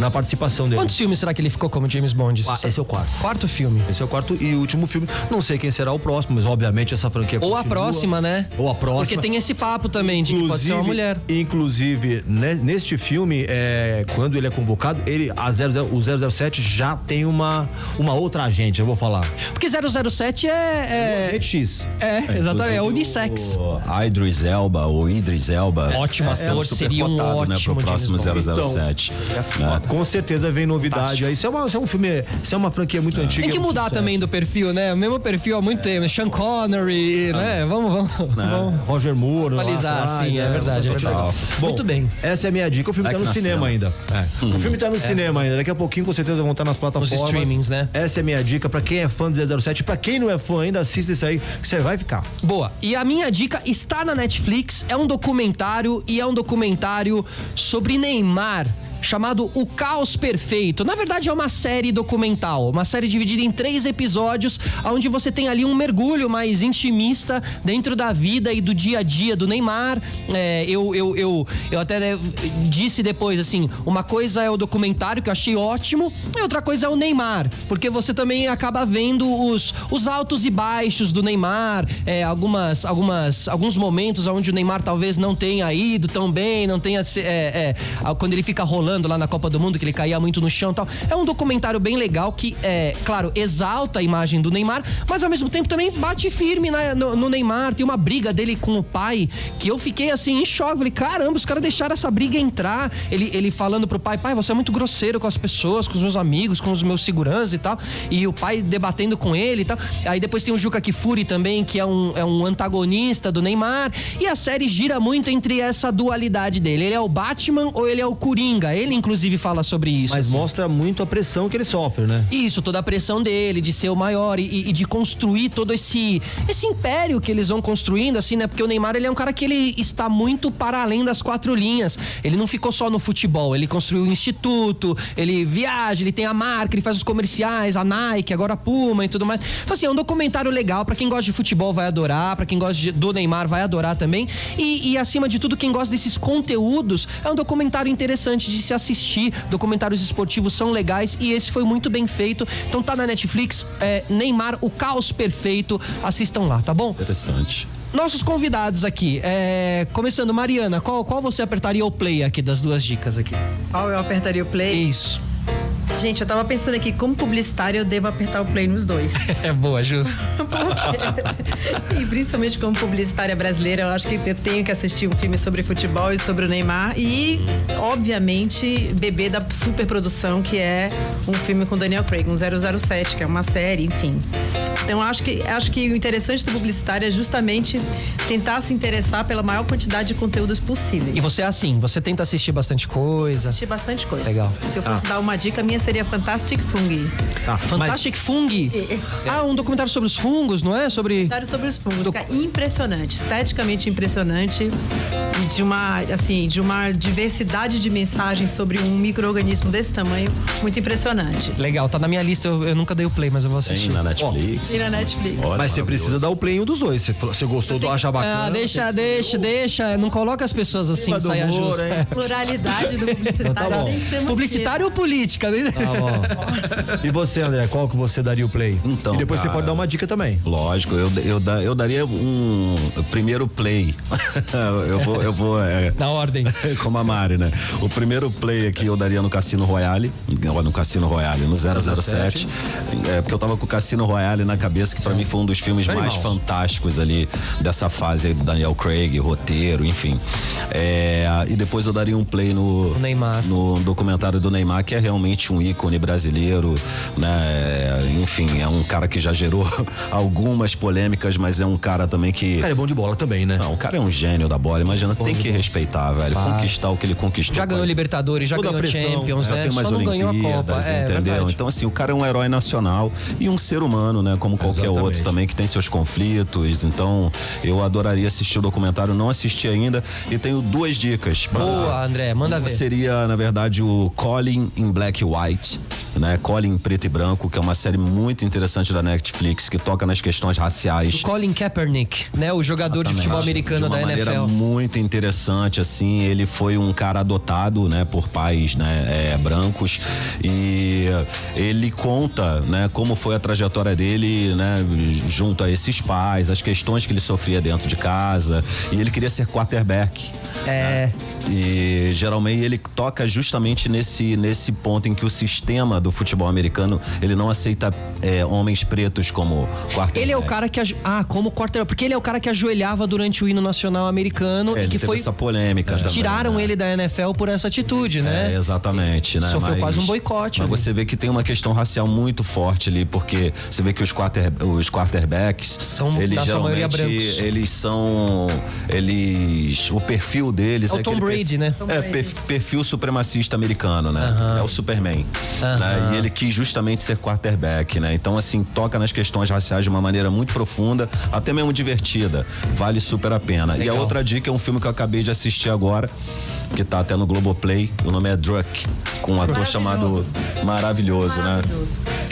C: na participação dele.
B: Quantos filmes será que ele ficou como James Bond?
C: Ah, esse é o quarto.
B: Quarto filme.
C: Esse é o quarto e último filme. Não sei quem será o próximo, mas obviamente essa franquia
B: Ou a
C: continua.
B: próxima, né?
C: Ou a próxima.
B: Porque tem esse papo também de que pode ser uma mulher.
C: Inclusive, ne- neste filme, é, quando ele é convocado, ele, a 00, o 007 já tem uma, uma outra agente, eu vou falar.
B: Porque 007 é. é...
C: X.
B: É, exatamente, é
D: Inclusive,
B: unissex.
D: O Idris Elba, ou Idris Elba.
B: Ótimo
D: é,
B: ator,
D: super
B: seria um
D: cotado,
B: ótimo
D: né, pro próximo
B: James Bond.
D: 007.
C: Então,
D: né?
C: Com certeza vem novidade. aí. Isso é, uma, isso é um filme, isso é uma franquia muito antiga.
B: Tem que
C: é um
B: mudar
C: sucesso.
B: também do perfil, né? O mesmo perfil há muito tempo. Sean Connery, né? Vamos, vamos. vamos.
C: Roger Moore. lá
B: Atualizar,
C: atrás,
B: sim, é verdade, é
C: total.
B: verdade.
C: Bom,
B: Muito bem.
C: Essa é a minha dica. O filme
D: É
C: tá
D: que
C: no cinema
D: cena.
C: ainda. É. O filme tá no cinema ainda. Daqui a pouquinho, com certeza, vão estar nas plataformas.
B: streamings, né?
C: Essa é a minha dica pra quem é fã do 007. Pra quem não é fã ainda, assista isso aí, que você vai ficar.
B: Boa. E a minha dica está na Netflix, é um documentário e é um documentário sobre Neymar. Chamado O Caos Perfeito. Na verdade, é uma série documental, uma série dividida em três episódios, onde você tem ali um mergulho mais intimista dentro da vida e do dia a dia do Neymar. É, eu, eu, eu, eu até né, disse depois, assim, uma coisa é o documentário, que eu achei ótimo, e outra coisa é o Neymar, porque você também acaba vendo os, os altos e baixos do Neymar, é, algumas, algumas, alguns momentos onde o Neymar talvez não tenha ido tão bem, não tenha. É, é, quando ele fica rolando lá na Copa do Mundo, que ele caía muito no chão e tal. É um documentário bem legal que, é, claro, exalta a imagem do Neymar, mas ao mesmo tempo também bate firme na- no, no Neymar. Tem uma briga dele com o pai que eu fiquei assim em choque. Falei, caramba, os caras deixaram essa briga entrar. Ele, ele falando pro pai, pai, você é muito grosseiro com as pessoas, com os meus amigos, com os meus seguranças e tal. E o pai debatendo com ele e tal. Aí depois tem o Juca Kifuri também, que é um, é um antagonista do Neymar. E a série gira muito entre essa dualidade dele. Ele é o Batman ou ele é o Coringa? Ele, inclusive, fala sobre isso.
C: Mas
B: assim.
C: mostra muito a pressão que ele sofre, né?
B: Isso, toda a pressão dele, de ser o maior e, e de construir todo esse esse império que eles vão construindo, assim, né? Porque o Neymar, ele é um cara que ele está muito para além das quatro linhas. Ele não ficou só no futebol, ele construiu um instituto, ele viaja, ele tem a marca, ele faz os comerciais, a Nike, agora a Puma e tudo mais. Então, assim, é um documentário legal, para quem gosta de futebol vai adorar, para quem gosta de- do Neymar vai adorar também. E, e, acima de tudo, quem gosta desses conteúdos, é um documentário interessante de se assistir. Documentários esportivos são legais e esse foi muito bem feito. Então tá na Netflix, é, Neymar, o caos perfeito. Assistam lá, tá bom?
D: Interessante.
B: Nossos convidados aqui, é, começando, Mariana, qual, qual você apertaria o play aqui das duas dicas aqui?
E: Qual eu apertaria o play?
B: Isso.
E: Gente, eu tava pensando aqui, como publicitária eu devo apertar o play nos dois.
B: É boa, justo.
E: e principalmente como publicitária brasileira, eu acho que eu tenho que assistir um filme sobre futebol e sobre o Neymar. E, obviamente, beber da superprodução, que é um filme com Daniel Craig, um 007, que é uma série, enfim. Então acho que acho que o interessante do publicitário é justamente tentar se interessar pela maior quantidade de conteúdos possíveis.
B: E você é assim, você tenta assistir bastante coisa.
E: Assistir bastante coisa.
B: Legal.
E: Se eu fosse ah. dar uma dica, a minha seria Fantastic Fungi.
B: Ah, Fantastic mas... Fungi. É. Ah, um documentário sobre os fungos, não é? Sobre.
E: Documentário sobre os fungos. Do... impressionante, esteticamente impressionante, de uma assim, de uma diversidade de mensagens sobre um microorganismo desse tamanho, muito impressionante.
B: Legal, tá na minha lista. Eu, eu nunca dei o play, mas eu vou assistir.
D: Tem na Netflix.
E: Tem na Netflix.
C: Olha, mas você precisa dar o play em um dos dois. Você, você gostou do achar bacana?
B: Ah, deixa, deixa, deixa. Não coloca as pessoas assim, saia justa.
E: Pluralidade do publicitário tá tem que ser
B: Publicitário ou política? Né? Tá.
C: E você, André, qual que você daria o play?
D: Então.
C: E depois cara, você pode dar uma dica também.
D: Lógico, eu, eu, eu daria um primeiro play. eu vou. Eu vou é,
B: Na ordem.
D: Como a Mari, né? O primeiro play aqui eu daria no Cassino Royale. No Cassino Royale, no 007. É, porque eu tava com o Cassino Royale na cabeça, que para mim foi um dos filmes mais fantásticos ali dessa fase aí do Daniel Craig, roteiro, enfim. É, e depois eu daria um play no,
B: Neymar.
D: no documentário do Neymar, que é realmente um ícone brasileiro, né? Enfim, é um cara que já gerou algumas polêmicas, mas é um cara também que. O
C: cara é bom de bola também, né?
D: Não, o cara é um gênio da bola. Imagina, bom tem que respeitar, velho. Conquistar o que ele conquistou.
B: Já ganhou Libertadores, já ganhou pressão, Champions, né?
D: Tem mais Só
B: Olimpíadas,
D: não ganhou a Copa. É, entendeu? É, então, assim, o cara é um herói nacional e um ser humano, né? Como qualquer Exatamente. outro também, que tem seus conflitos. Então, eu adoraria assistir o documentário, não assisti ainda e tenho duas dicas.
B: Pra... Boa, André, manda ver.
D: Seria, na verdade, o Colin in Black and White, né? Colin em preto e branco, que é uma série muito interessante da Netflix, que toca nas questões raciais.
B: O Colin Kaepernick, né? O jogador Exatamente. de futebol americano
D: da
B: NFL.
D: muito interessante, assim, ele foi um cara adotado, né? Por pais, né? É, brancos e ele conta, né? Como foi a trajetória dele, né? Junto a esses pais, as questões que ele sofria dentro de casa e ele queria ser quarterback.
B: É. Né?
D: E geralmente ele toca justamente nesse, nesse ponto em que o sistema do futebol americano ele não aceita é, homens pretos como quarterback.
B: Ele é o cara que ah como quarterback porque ele é o cara que ajoelhava durante o hino nacional americano
D: é,
B: e que foi
D: essa polêmica. É.
B: Também, tiraram né? ele da NFL por essa atitude, né?
D: É, exatamente, né?
B: Sofreu mas, quase um boicote.
D: Mas ali. você vê que tem uma questão racial muito forte ali, porque você vê que os, quarter, os quarterbacks
B: são
D: eles geralmente eles são eles o perfil deles
B: é, é o Tom Brady, né?
D: É perfil supremacista americano, né? É o Superman. Né? E ele quis justamente ser quarterback, né? Então assim toca nas questões raciais de uma maneira muito profunda, até mesmo divertida. Vale super a pena. Legal. E a outra dica é um filme que eu acabei de assistir agora, que tá até no Globoplay. O nome é Druck, com um ator chamado. Maravilhoso, né?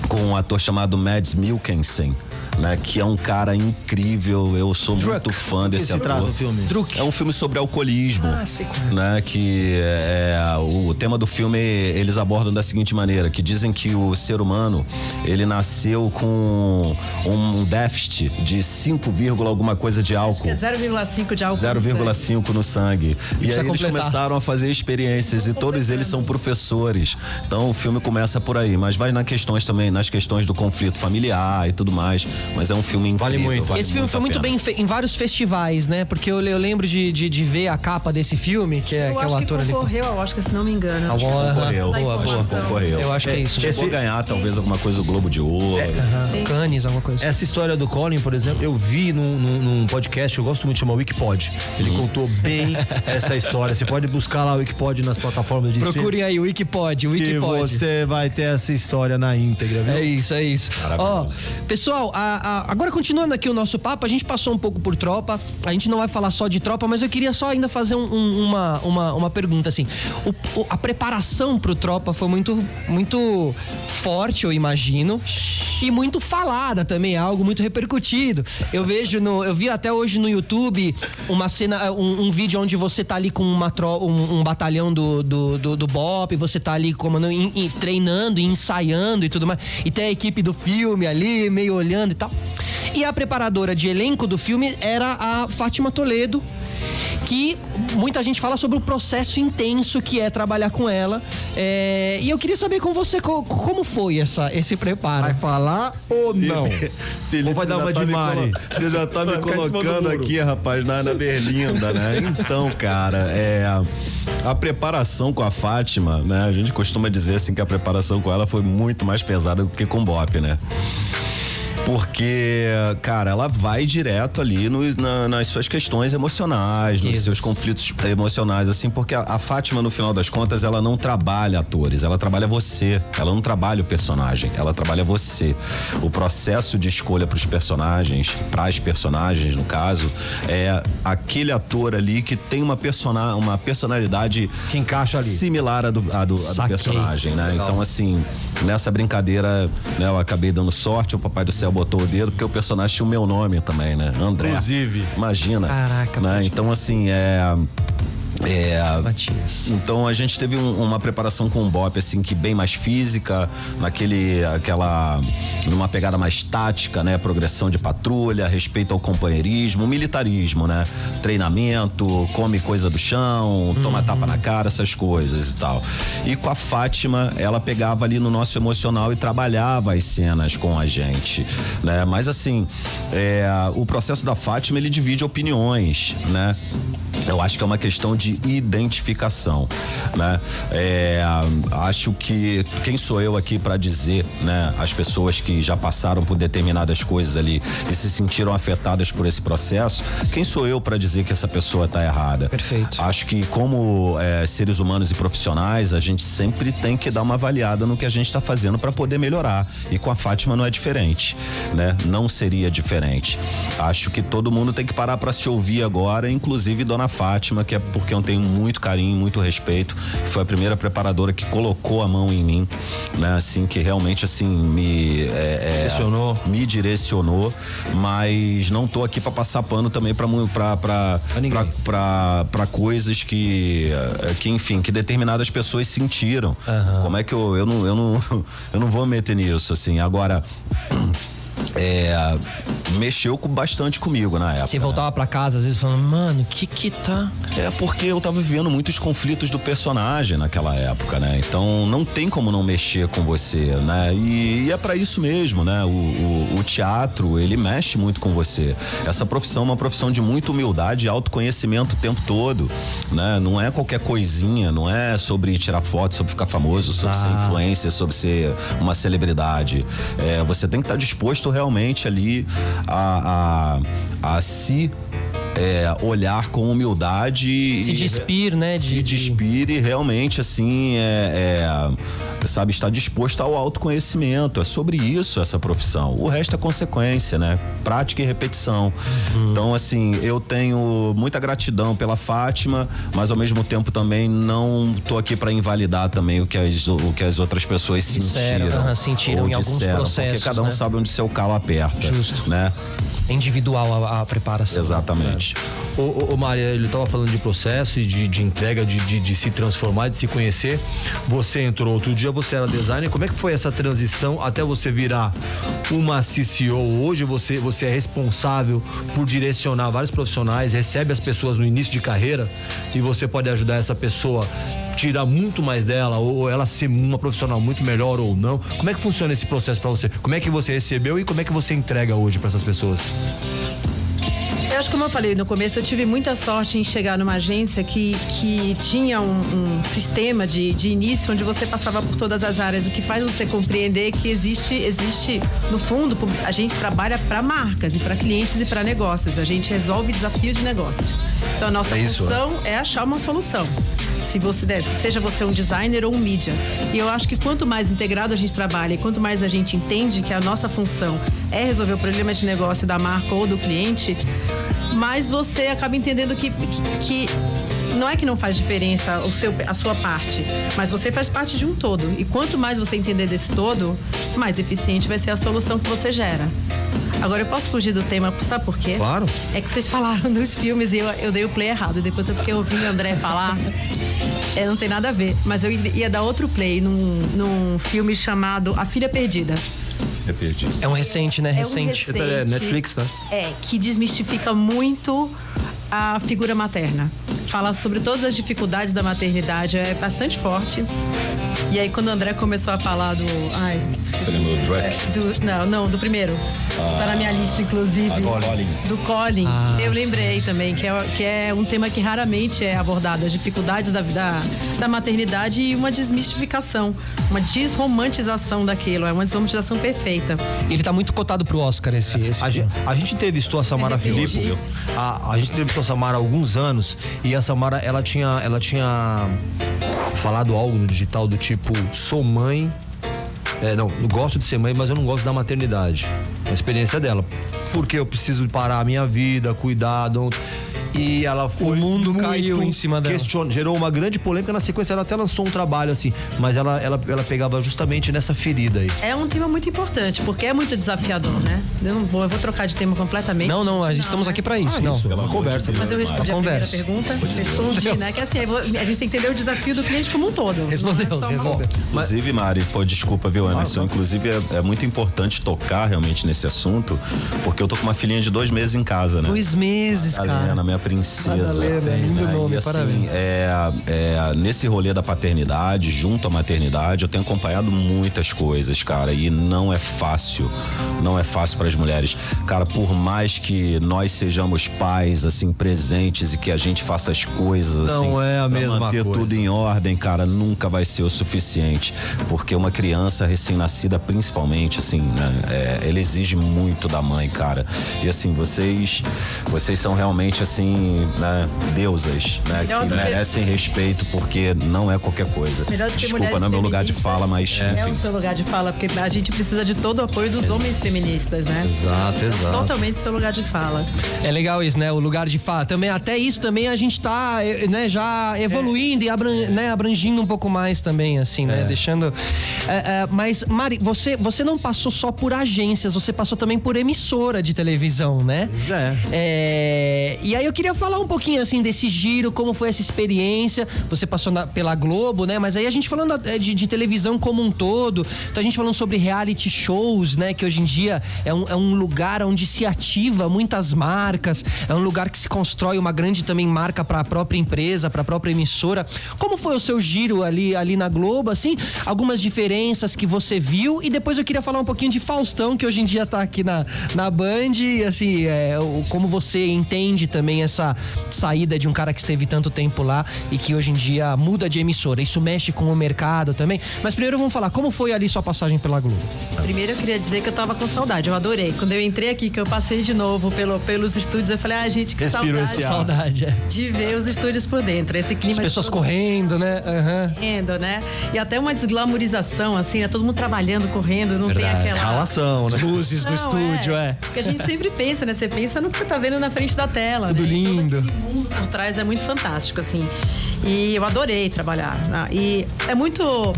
D: Com um ator chamado Mads Mikkelsen né? Que é um cara incrível. Eu sou Druk. muito fã desse ator. Trata o
C: filme?
D: Druk. É um filme sobre alcoolismo, ah, né? Que é, o tema do filme eles abordam da seguinte maneira, que dizem que o ser humano ele nasceu com um déficit de 5, alguma coisa de álcool. É
E: 0,5 de álcool.
D: 0,5 no sangue. E, e aí eles começaram a fazer experiências e todos eles são professores. Então o filme começa por aí, mas vai nas questões também, nas questões do conflito familiar e tudo mais. Mas é um filme incrível.
B: Vale muito.
D: Vale
B: esse filme foi muito bem em vários festivais, né? Porque eu, eu lembro de, de, de, ver a capa desse filme, que é,
E: eu
B: que é o ator
E: ali. concorreu ao Oscar, se não me engano.
D: Ah, concorreu.
B: Boa, boa.
D: Concorreu.
B: Eu acho que é isso.
D: Chegou esse... a ganhar talvez alguma coisa do Globo de Ouro. É,
B: uh Cannes, alguma coisa.
C: Essa história do Colin, por exemplo, eu vi num, num, num podcast, eu gosto muito de chamar Wikipod. Ele hum. contou bem essa história. Você pode buscar lá o Wikipod nas plataformas de
B: Procure aí o Wikipod, o Wikipod.
C: Que você vai ter essa história na íntegra, viu?
B: É isso, é isso. Ó, pessoal, a, a, agora continua continuando aqui o nosso papo, a gente passou um pouco por tropa. A gente não vai falar só de tropa, mas eu queria só ainda fazer um, um, uma, uma, uma pergunta assim. O, o, a preparação pro tropa foi muito, muito forte, eu imagino, e muito falada também, algo muito repercutido. Eu vejo no, eu vi até hoje no YouTube uma cena, um, um vídeo onde você tá ali com uma tro, um, batalhão do, do, do, do BOP, você tá ali comando, in, in, treinando ensaiando e tudo mais. E tem a equipe do filme ali, meio olhando e tal. E a preparadora de elenco do filme era a Fátima Toledo, que muita gente fala sobre o processo intenso que é trabalhar com ela. É, e eu queria saber com você co, como foi essa, esse preparo.
C: Vai falar ou não?
D: Felipe, ou vai dar uma tá de Mari? Você já tá me colocando aqui, rapaz, na Ana Berlinda, né? Então, cara, é. A preparação com a Fátima, né? A gente costuma dizer assim que a preparação com ela foi muito mais pesada do que com o Bop, né? Porque, cara, ela vai direto ali nos, na, nas suas questões emocionais, nos Isso. seus conflitos emocionais, assim, porque a, a, Fátima, no final das contas, ela não trabalha atores, ela trabalha você. Ela não trabalha o personagem, ela trabalha você. O processo de escolha para os personagens, para as personagens, no caso, é aquele ator ali que tem uma, persona, uma personalidade
C: que encaixa ali
D: similar à do, à do, à do personagem, né? Legal. Então, assim, nessa brincadeira, né, eu acabei dando sorte, o Papai do Céu botou o dedo, porque o personagem tinha o meu nome também, né? André.
C: Inclusive.
D: Imagina.
B: Caraca,
D: né? Então, assim, é.
B: É, Matias.
D: Então a gente teve um, uma preparação com o Bop assim que bem mais física, naquele aquela numa pegada mais tática, né? Progressão de patrulha, respeito ao companheirismo, militarismo, né? Treinamento, come coisa do chão, toma uhum. tapa na cara, essas coisas e tal. E com a Fátima, ela pegava ali no nosso emocional e trabalhava as cenas com a gente, né? Mas assim, é, o processo da Fátima ele divide opiniões, né? Eu acho que é uma questão de identificação, né? É, acho que quem sou eu aqui para dizer, né? As pessoas que já passaram por determinadas coisas ali e se sentiram afetadas por esse processo, quem sou eu para dizer que essa pessoa tá errada?
B: Perfeito.
D: Acho que como é, seres humanos e profissionais, a gente sempre tem que dar uma avaliada no que a gente está fazendo para poder melhorar. E com a Fátima não é diferente, né? Não seria diferente. Acho que todo mundo tem que parar para se ouvir agora, inclusive Dona Fátima, que é porque eu tenho muito carinho, muito respeito. Foi a primeira preparadora que colocou a mão em mim, né? Assim, que realmente assim me é,
C: é direcionou.
D: me direcionou, mas não tô aqui para passar pano também para para coisas que é, que enfim, que determinadas pessoas sentiram. Uhum. Como é que eu eu não eu não eu não vou meter nisso assim. Agora é, mexeu com, bastante comigo na época.
B: Você voltava né? para casa às vezes falando, mano, o que que tá.
D: É porque eu tava vivendo muitos conflitos do personagem naquela época, né? Então não tem como não mexer com você, né? E, e é para isso mesmo, né? O, o, o, teatro, ele mexe muito com você. Essa profissão é uma profissão de muita humildade e autoconhecimento o tempo todo, né? Não é qualquer coisinha, não é sobre tirar foto, sobre ficar famoso, sobre ah. ser influencer, sobre ser uma celebridade. É, você tem que estar tá disposto realmente ali a, a, a se é, olhar com humildade.
B: Se despir, né?
D: De, se despir e realmente, assim, é, é, sabe, estar disposto ao autoconhecimento. É sobre isso essa profissão. O resto é consequência, né? Prática e repetição. Uhum. Então, assim, eu tenho muita gratidão pela Fátima, mas ao mesmo tempo também não tô aqui para invalidar também o que as, o que as outras pessoas
B: Disseram, sentiram. Uh, sentiram em alguns processos.
D: Porque cada um
B: né?
D: sabe onde seu calo aperta. Justo. Né?
B: individual a, a preparação.
D: Exatamente.
C: O, o, o Maria, ele estava falando de processo e de, de entrega, de, de, de, se transformar, de se conhecer. Você entrou outro dia, você era designer. Como é que foi essa transição até você virar uma CCO? Hoje você, você é responsável por direcionar vários profissionais, recebe as pessoas no início de carreira e você pode ajudar essa pessoa tirar muito mais dela ou ela ser uma profissional muito melhor ou não? Como é que funciona esse processo para você? Como é que você recebeu e como é que você entrega hoje para essas pessoas?
E: Eu acho que como eu falei no começo, eu tive muita sorte em chegar numa agência que, que tinha um, um sistema de, de início onde você passava por todas as áreas, o que faz você compreender que existe, existe no fundo, a gente trabalha para marcas e para clientes e para negócios. A gente resolve desafios de negócios. Então a nossa é função é. é achar uma solução se você der, seja você um designer ou um mídia. E eu acho que quanto mais integrado a gente trabalha e quanto mais a gente entende que a nossa função é resolver o problema de negócio da marca ou do cliente, mais você acaba entendendo que, que, que não é que não faz diferença o seu, a sua parte, mas você faz parte de um todo. E quanto mais você entender desse todo, mais eficiente vai ser a solução que você gera. Agora eu posso fugir do tema, sabe por quê?
C: Claro.
E: É que vocês falaram dos filmes e eu, eu dei o play errado. Depois eu fiquei ouvindo o André falar. É, não tem nada a ver. Mas eu ia dar outro play num, num filme chamado A Filha Perdida.
C: É perdido.
B: É um recente, né?
E: É
B: recente.
E: Um recente,
C: é Netflix, né?
E: É, que desmistifica muito a figura materna. Fala sobre todas as dificuldades da maternidade, é bastante forte. E aí quando o André começou a falar do. Ai,
D: Você lembra do Drake?
E: é, do, não, não, do primeiro. tá na minha lista, inclusive.
D: Ah, Colin.
E: Do Colin. eu lembrei também, que é, que é um tema que raramente é abordado, as dificuldades da, da, da maternidade e uma desmistificação, uma desromantização daquilo. É uma desromantização perfeita.
B: Ele tá muito cotado pro Oscar esse. esse
C: A gente, a gente entrevistou a Samara
E: Arrependi.
C: Filippo. A, a gente entrevistou Samara há alguns anos e a Samara ela tinha, ela tinha falado algo no digital do tipo: sou mãe. É, não, eu gosto de ser mãe, mas eu não gosto da maternidade. A experiência dela. Porque eu preciso parar a minha vida, cuidar. Não... E ela foi.
B: O mundo
C: muito
B: caiu em cima dela.
C: question- Gerou uma grande polêmica. Na sequência, ela até lançou um trabalho assim. Mas ela, ela, ela pegava justamente nessa ferida aí.
E: É um tema muito importante, porque é muito desafiador, né? Eu não vou, eu vou trocar de tema completamente.
B: Não, não, a gente estamos aqui pra isso. não.
C: é uma conversa.
E: Mas eu respondi a primeira
B: Converse.
E: pergunta. Respondi, né? Que assim, a gente tem que entender o desafio do cliente como um todo.
B: Respondeu,
E: Não é uma-
B: respondeu.
D: Inclusive, Mari, pô, desculpa, viu, Anderson? Inclusive, é, é muito importante tocar realmente nesse assunto, porque eu tô com uma filhinha de dois meses em casa, né?
B: Dois meses, cara.
D: Madalena, minha princesa.
B: Madalena, lindo
D: né?
B: nome,
D: e, assim,
B: parabéns.
D: É, é, nesse rolê da paternidade, junto à maternidade, eu tenho acompanhado muitas coisas, cara, e não é fácil. Não é fácil para as mulheres. Cara, por mais que nós sejamos pais, assim, presentes e que a gente faça as coisas, assim,
C: Não é a mesma
D: manter
C: coisa.
D: tudo em ordem, cara, nunca vai ser o suficiente. Porque uma criança recém-nascida, principalmente, assim, né, é, ela exige muito da mãe, cara. E assim, vocês, vocês são realmente, assim, né, deusas, né,
E: Melhor
D: que
E: do que-
D: merecem respeito, porque não é qualquer coisa.
E: Melhor do que
D: Desculpa,
E: mulheres
D: não é meu lugar de
E: feministas.
D: fala, mas,
E: É
D: enfim.
E: o seu lugar de fala, porque a gente precisa de todo o apoio dos homens feministas, né?
C: Exato, exato.
E: Totalmente seu lugar de fala.
B: É legal isso, né? O lugar de fala. Também, até isso também a gente tá eh, né, já evoluindo e abran- né, abrangindo um pouco mais também, assim, né? Deixando. É, é, mas, Mari, você, você não passou só por agências, você passou também por emissora de televisão, né?
C: Pois é.
B: É, E aí eu queria falar um pouquinho assim desse giro, como foi essa experiência. Você passou na- pela Globo, né? Mas aí a gente falando eh, de, de televisão como um todo, então a gente falando sobre reality shows, né? Que hoje em dia é um, é um lugar onde se ativa muitas marcas, é um lugar que se constrói uma grande também marca para a própria empresa, para a própria emissora. Como foi o seu giro ali, ali na Globo, assim? Algumas diferenças que você viu e depois eu queria falar um pouquinho de Faustão, que hoje em dia tá aqui na, na Band, e, assim, é, o- como você entende também essa saída de um cara que esteve tanto tempo lá e que hoje em dia muda de emissora. Isso mexe com o mercado também. Mas primeiro vamos falar, como foi ali sua passagem pela Globo?
E: Primeiro eu queria dizer que eu tava com saudade, eu adorei. Quando eu entrei aqui, que eu passei de novo pelo, pelos estúdios, eu falei, ah, gente, que
C: Respirou
E: saudade
C: esse ar.
B: Saudade, é.
E: de ver os estúdios por dentro. Esse clima
B: As pessoas
E: todo
B: correndo, né? Aham.
E: correndo, né? E até uma desglamorização, assim, né? Todo mundo trabalhando, correndo, não tem aquela.
C: Ralação, né?
B: Luzes do
E: Não,
B: estúdio, é.
E: Porque a gente sempre pensa, né? Você pensa no que você tá vendo na frente da tela.
B: Tudo
E: né?
B: Lindo.
E: mundo por trás é muito fantástico, assim. E eu adorei trabalhar. né? E é muito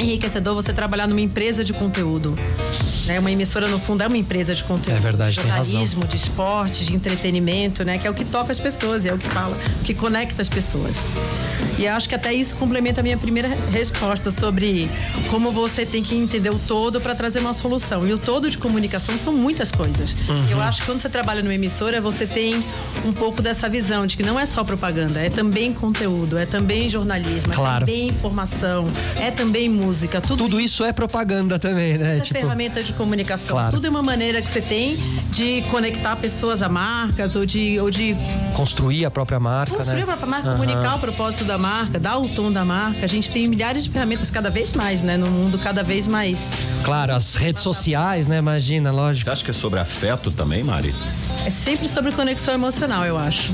E: enriquecedor você trabalhar numa empresa de conteúdo. Né? Uma emissora, no fundo, é uma empresa de conteúdo.
B: É verdade,
E: de jornalismo, de esporte, de entretenimento, né? Que é o que toca as pessoas, é o que fala, o que conecta as pessoas. E acho que até isso complementa a minha primeira resposta sobre como você tem que entender o todo para trazer uma solução. E o todo de comunicação são muitas coisas.
B: Uhum.
E: Eu acho que quando você trabalha numa emissora, você tem um pouco dessa visão de que não é só propaganda, é também conteúdo, é também jornalismo,
B: Claro.
E: é também informação, é também música. Tudo,
B: Tudo isso é propaganda também, né?
E: é ferramenta de comunicação.
B: Claro.
E: Tudo é uma maneira que você tem de conectar pessoas a marcas ou de, ou de
B: construir a própria marca,
E: construir
B: né?
E: a própria marca, comunicar o propósito da marca, dar o tom da marca. A gente tem milhares de ferramentas cada vez mais, né? No mundo cada vez mais.
B: Claro, as redes sociais, né? Imagina, lógico.
D: Você acha que é sobre afeto também, Mari?
E: É sempre sobre conexão emocional, eu acho.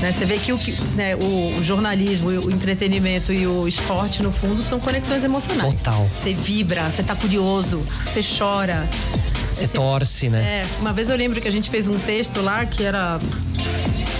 E: Né, Você vê que, o, né, o, o jornalismo, o entretenimento e o esporte, no fundo, são conexões emocionais.
B: Total.
E: Você vibra, você tá curioso, você chora.
B: Você torce, né?
E: É, uma vez eu lembro que a gente fez um texto lá que era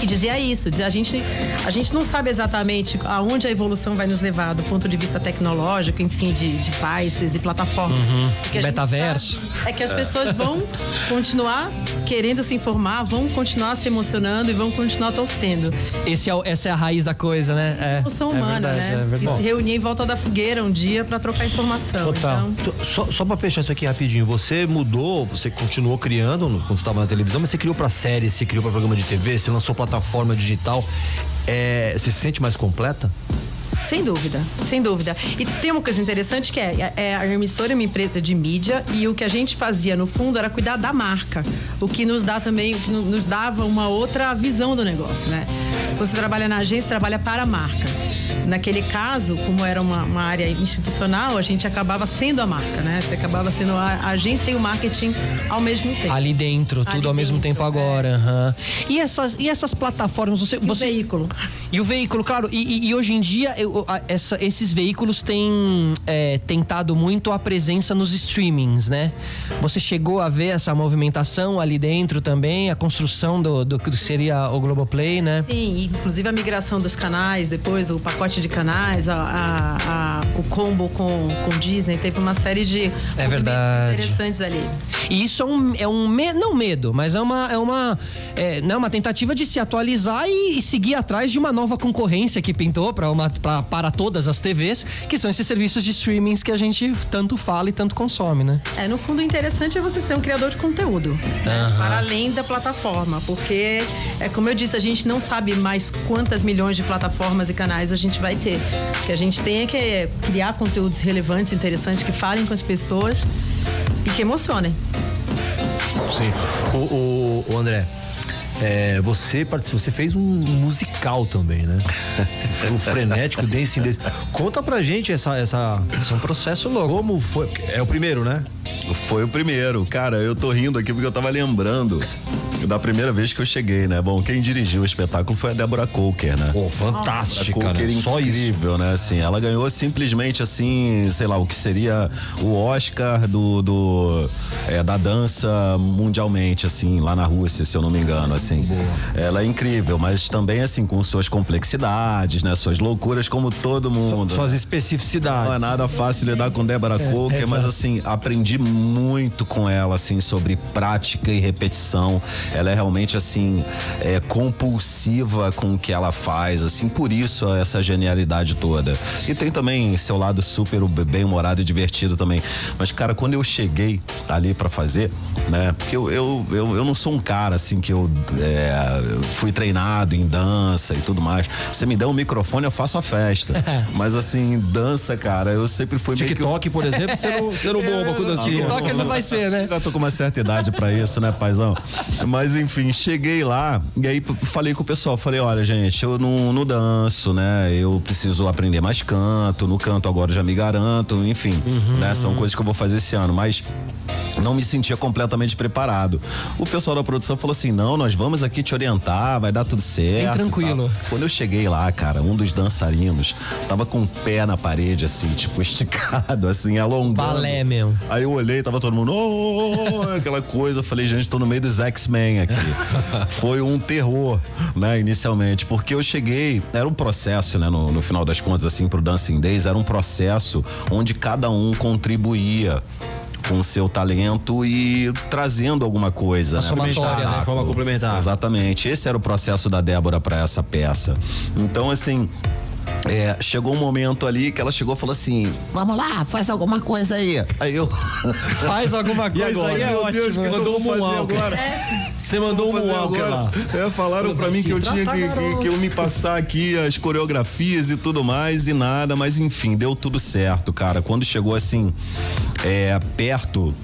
E: que dizia isso, dizia, a gente a gente não sabe exatamente aonde a evolução vai nos levar do ponto de vista tecnológico, enfim, de devices e plataformas.
B: Uhum. Metaverso.
E: É que as pessoas vão continuar querendo se informar, vão continuar se emocionando e vão continuar torcendo.
B: Esse é, essa é a raiz da coisa, né?
E: É, emoção é humana,
B: verdade,
E: né?
B: É
E: e se reunir em volta da fogueira um dia para trocar informação.
C: Total. Então... Só, só para fechar isso aqui rapidinho, você mudou, você continuou criando quando estava na televisão, mas você criou para série, você criou para programa de TV, você lançou plataforma digital. É, se sente mais completa?
E: Sem dúvida, sem dúvida. E tem uma coisa interessante que é, é, a emissora é uma empresa de mídia e o que a gente fazia no fundo era cuidar da marca, o que nos dá também, nos dava uma outra visão do negócio, né? Você trabalha na agência, trabalha para a marca. Naquele caso, como era uma, uma área institucional, a gente acabava sendo a marca, né? Você acabava sendo a, agência e o marketing ao mesmo tempo.
B: Ali dentro, tudo
E: Ali
B: ao mesmo
E: dentro,
B: tempo
E: é.
B: agora. uhum. E, essas, e essas plataformas, você.
E: E
B: você...
E: o veículo.
B: E o veículo, claro. E, e, e hoje em dia, eu, a, essa, esses veículos têm é, tentado muito a presença nos streamings, né? Você chegou a ver essa movimentação ali dentro também, a construção do, do que seria o Globoplay, né?
E: Sim, inclusive a migração dos canais, depois o pacote de canais, a, a, o combo com, com Disney, teve uma série de
B: é verdade.
E: interessantes ali.
B: E isso é um, é um me, não medo, mas é uma, é uma, é, não é uma tentativa de se atualizar e, e seguir atrás de uma nova concorrência que pintou para uma pra, para todas as TVs, que são esses serviços de streamings que a gente tanto fala e tanto consome, né?
E: É, no fundo, o interessante é você ser um criador de conteúdo, né? para além da plataforma, porque, é como eu disse, a gente não sabe mais quantas milhões de plataformas e canais a gente vai ter. O que a gente tem é que criar conteúdos relevantes, interessantes, que falem com as pessoas e que emocionem.
C: Sim. O, o, o André, é, você você fez um musical também, né? o frenético Dancing Days. Conta pra gente essa essa
B: Esse é um processo louco.
C: como foi? É o primeiro, né?
D: Foi o primeiro. Cara, eu tô rindo aqui porque eu tava lembrando da primeira vez que eu cheguei, né? Bom, quem dirigiu o espetáculo foi a Débora Coker, né?
C: Pô, fantástica,
D: Coker
C: né? Só isso.
D: incrível, né? Assim, ela ganhou simplesmente assim, sei lá, o que seria o Oscar do, do é, da dança mundialmente, assim, lá na Rússia, se eu não me engano, assim. Ela é incrível, mas também assim com suas complexidades, né? Suas loucuras como todo mundo.
C: Suas especificidades.
D: Não é nada fácil lidar com Débora Coker, mas
C: exato.
D: assim, aprendi muito com ela, assim, sobre prática e repetição. Ela é realmente, assim, é, compulsiva com o que ela faz, assim, por isso essa genialidade toda. E tem também seu lado super bem-humorado e divertido também. Mas, cara, quando eu cheguei ali pra fazer, né, porque eu, eu, eu, eu não sou um cara, assim, que eu, é, eu fui treinado em dança e tudo mais. Você me dá um microfone, eu faço a festa. Mas, assim, dança, cara, eu sempre fui meio que
C: TikTok, por exemplo, você não, você não bomba com dancinha.
B: TikTok ele não vai ser, né?
D: Já tô com uma certa idade pra isso, né, paizão? Mas enfim, cheguei lá e aí falei com o pessoal, falei, olha, gente, eu não, não danço, né? Eu preciso aprender mais canto, no canto agora já me garanto, enfim, né? São coisas que eu vou fazer esse ano, mas não me sentia completamente preparado. O pessoal da produção falou assim: não, nós vamos aqui te orientar, vai dar tudo certo.
B: tranquilo.
D: e tal. Quando eu cheguei lá, cara, um dos dançarinos tava com o pé na parede, assim, tipo, esticado, assim, alongando.
B: Balé, meu.
D: Aí eu olhei, tava todo mundo, "Oh", aquela coisa, eu falei, gente, tô no meio dos X-Men aqui. Foi um terror, né, inicialmente, porque eu cheguei, era um processo, né, no, no final das contas, assim, pro Dancing Days, era um processo onde cada um contribuía com o seu talento e trazendo alguma coisa. né, pro
B: somatória, né?
C: Forma complementar.
D: Exatamente. Esse era o processo da Débora para essa peça. Então, assim. É, chegou um momento ali que ela chegou e falou assim: Vamos lá, faz alguma coisa aí. Aí eu.
B: Faz alguma
C: E
B: coisa
C: agora?
B: aí, é
C: Meu
B: ótimo.
C: Deus, que
B: Mandou um
C: agora? Você mandou um
D: agora.
C: lá.
D: É, falaram pra mim que eu tinha que, que, que eu me passar aqui as coreografias e tudo mais e nada, mas enfim, deu tudo certo, cara. Quando chegou assim, é, perto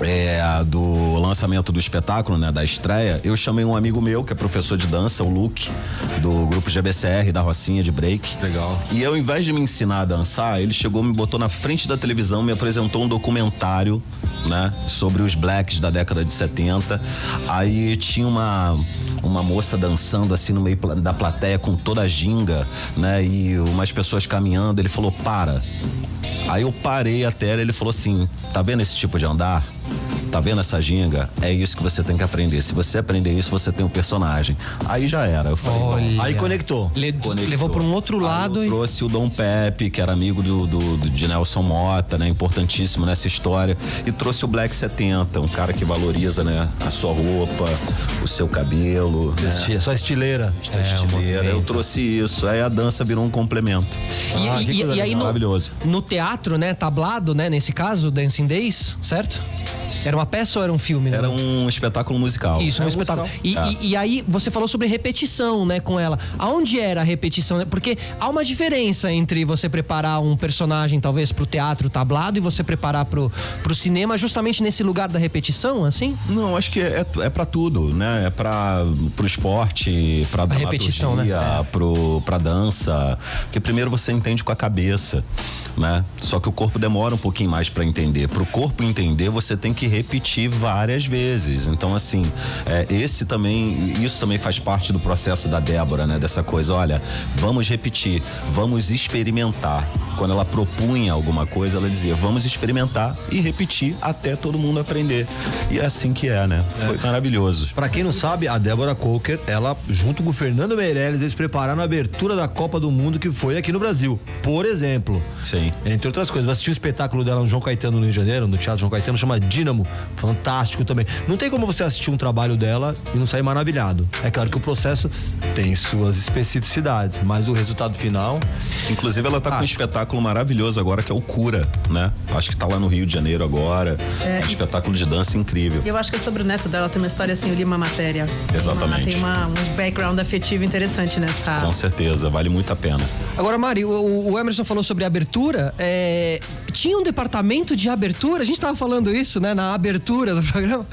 D: é, do lançamento do espetáculo, né, da estreia, eu chamei um amigo meu que é professor de dança, o Luke, do grupo GBCR, da Rocinha de Break.
C: Legal.
D: E ao invés de me ensinar a dançar, ele chegou, me botou na frente da televisão, me apresentou um documentário, né, sobre os blacks da década de 70. Aí tinha uma uma moça dançando assim no meio da plateia com toda a ginga, né, e umas pessoas caminhando. Ele falou: "Para". Aí eu parei a tela, ele falou assim: "Tá vendo esse tipo de andar?" Tá vendo essa ginga? É isso que você tem que aprender. Se você aprender isso, você tem um personagem. Aí já era. Eu falei,
C: Olha. aí conectou.
B: Le conectou. Levou para um outro lado.
D: e... trouxe o Dom Pepe, que era amigo do, do, do, de Nelson Mota, né? Importantíssimo nessa história. E trouxe o Black 70, um cara que valoriza, né? A sua roupa, o seu cabelo.
C: Né? Sua estileira.
D: É, estileira. Eu trouxe isso. Aí a dança virou um complemento.
B: E, ah, e, e aí no, no teatro, né? Tablado, né? Nesse caso, Dancing Days, certo? Era uma peça ou era um filme?
D: Né? Era um espetáculo musical.
B: Isso, um,
D: é
B: espetáculo. E, é. e, e, aí você falou sobre repetição, né, com ela. Aonde era a repetição? Porque há uma diferença entre você preparar um personagem, talvez, pro teatro tablado e você preparar pro, pro cinema, justamente nesse lugar da repetição, assim?
D: Não, acho que é, é para tudo, né? É para pro esporte, pra a repetição, né? É. Pro, pra dança. Porque primeiro você entende com a cabeça né? Só que o corpo demora um pouquinho mais para entender. Para o corpo entender, você tem que repetir várias vezes. Então, assim, é, esse também, isso também faz parte do processo da Débora, né? Dessa coisa, olha, vamos repetir, vamos experimentar. Quando ela propunha alguma coisa, ela dizia, vamos experimentar e repetir até todo mundo aprender. E é assim que é, né? Foi é. maravilhoso.
C: Para quem não sabe, a Débora Coker, ela, junto com o Fernando Meirelles, eles prepararam a abertura da Copa do Mundo que foi aqui no Brasil. Por exemplo.
D: Sim.
C: Entre outras coisas. Eu assisti o espetáculo dela no João Caetano no Rio de Janeiro, no Teatro João Caetano, chama Dínamo. Fantástico também. Não tem como você assistir um trabalho dela e não sair maravilhado. É claro que o processo tem suas especificidades, mas o resultado final.
D: Inclusive, ela tá acho. com um espetáculo maravilhoso agora, que é o Cura, né? Acho que tá lá no Rio de Janeiro agora. É, um espetáculo de dança incrível.
E: Eu acho que é sobre o neto dela, tem uma história assim, eu li uma matéria.
D: Exatamente.
E: Tem, uma, tem uma, um background afetivo interessante nessa.
D: Com certeza, vale muito a pena.
B: Agora, Mari, o, o Emerson falou sobre abertura é, tinha um departamento de abertura, a gente estava falando isso, né, na abertura do programa.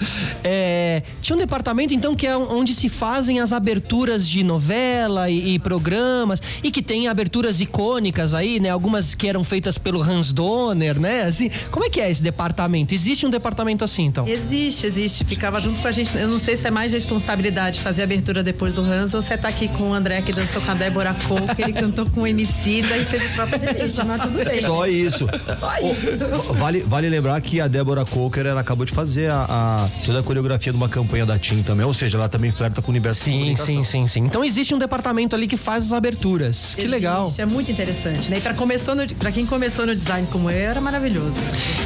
B: É, tinha um departamento, então, que é onde se fazem as aberturas de novela e, e, programas, e que tem aberturas icônicas aí, né, algumas que eram feitas pelo Hans Donner, né, assim. Como é que é esse departamento? Existe um departamento assim, então?
E: Existe, existe. Ficava junto com a gente. Eu não sei se é mais responsabilidade fazer a abertura depois do Hans ou você tá aqui com o André que dançou com a Débora que ele cantou com o MC e fez o próprio de mas tudo bem.
C: Só isso. Só isso. Vale, vale lembrar que a Débora Coker, ela acabou de fazer a, a, toda a coreografia de uma campanha da TIM também, ou seja, ela também flerta com o universo
B: Sim, sim, sim, sim. Então existe um departamento ali que faz as aberturas. Existe, que legal.
E: É muito interessante, né? E pra, começou no, pra quem começou no design como eu, era maravilhoso.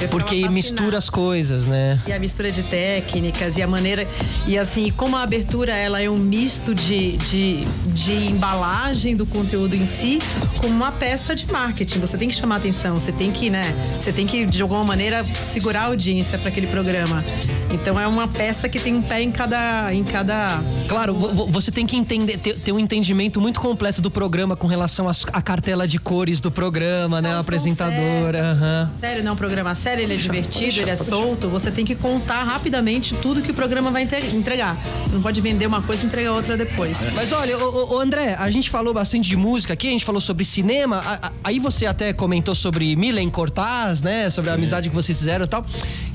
B: Porque mistura as coisas, né?
E: E a mistura de técnicas e a maneira. E assim, como a abertura ela é um misto de, de, de embalagem do conteúdo em si, com uma peça de marketing. Você tem que chamar atenção, você tem que, né? Você tem que, de alguma maneira, segurar a audiência para aquele programa. Então é uma peça que tem um pé em cada. Em cada...
B: Claro, você tem que entender, ter, ter um entendimento muito completo do programa com relação à cartela de cores do programa, né? A apresentadora.
E: Sério, uhum. sério, não é um programa sério, ele é divertido, ele é solto. Você tem que contar rapidamente tudo que o programa vai entregar. Não pode vender uma coisa e entregar outra depois.
B: É. Mas olha, o, o, André, a gente falou bastante de música aqui, a gente falou sobre cinema. aí você até comentou sobre Milen Cortaz, né? Sobre Sim. a amizade que vocês fizeram e tal.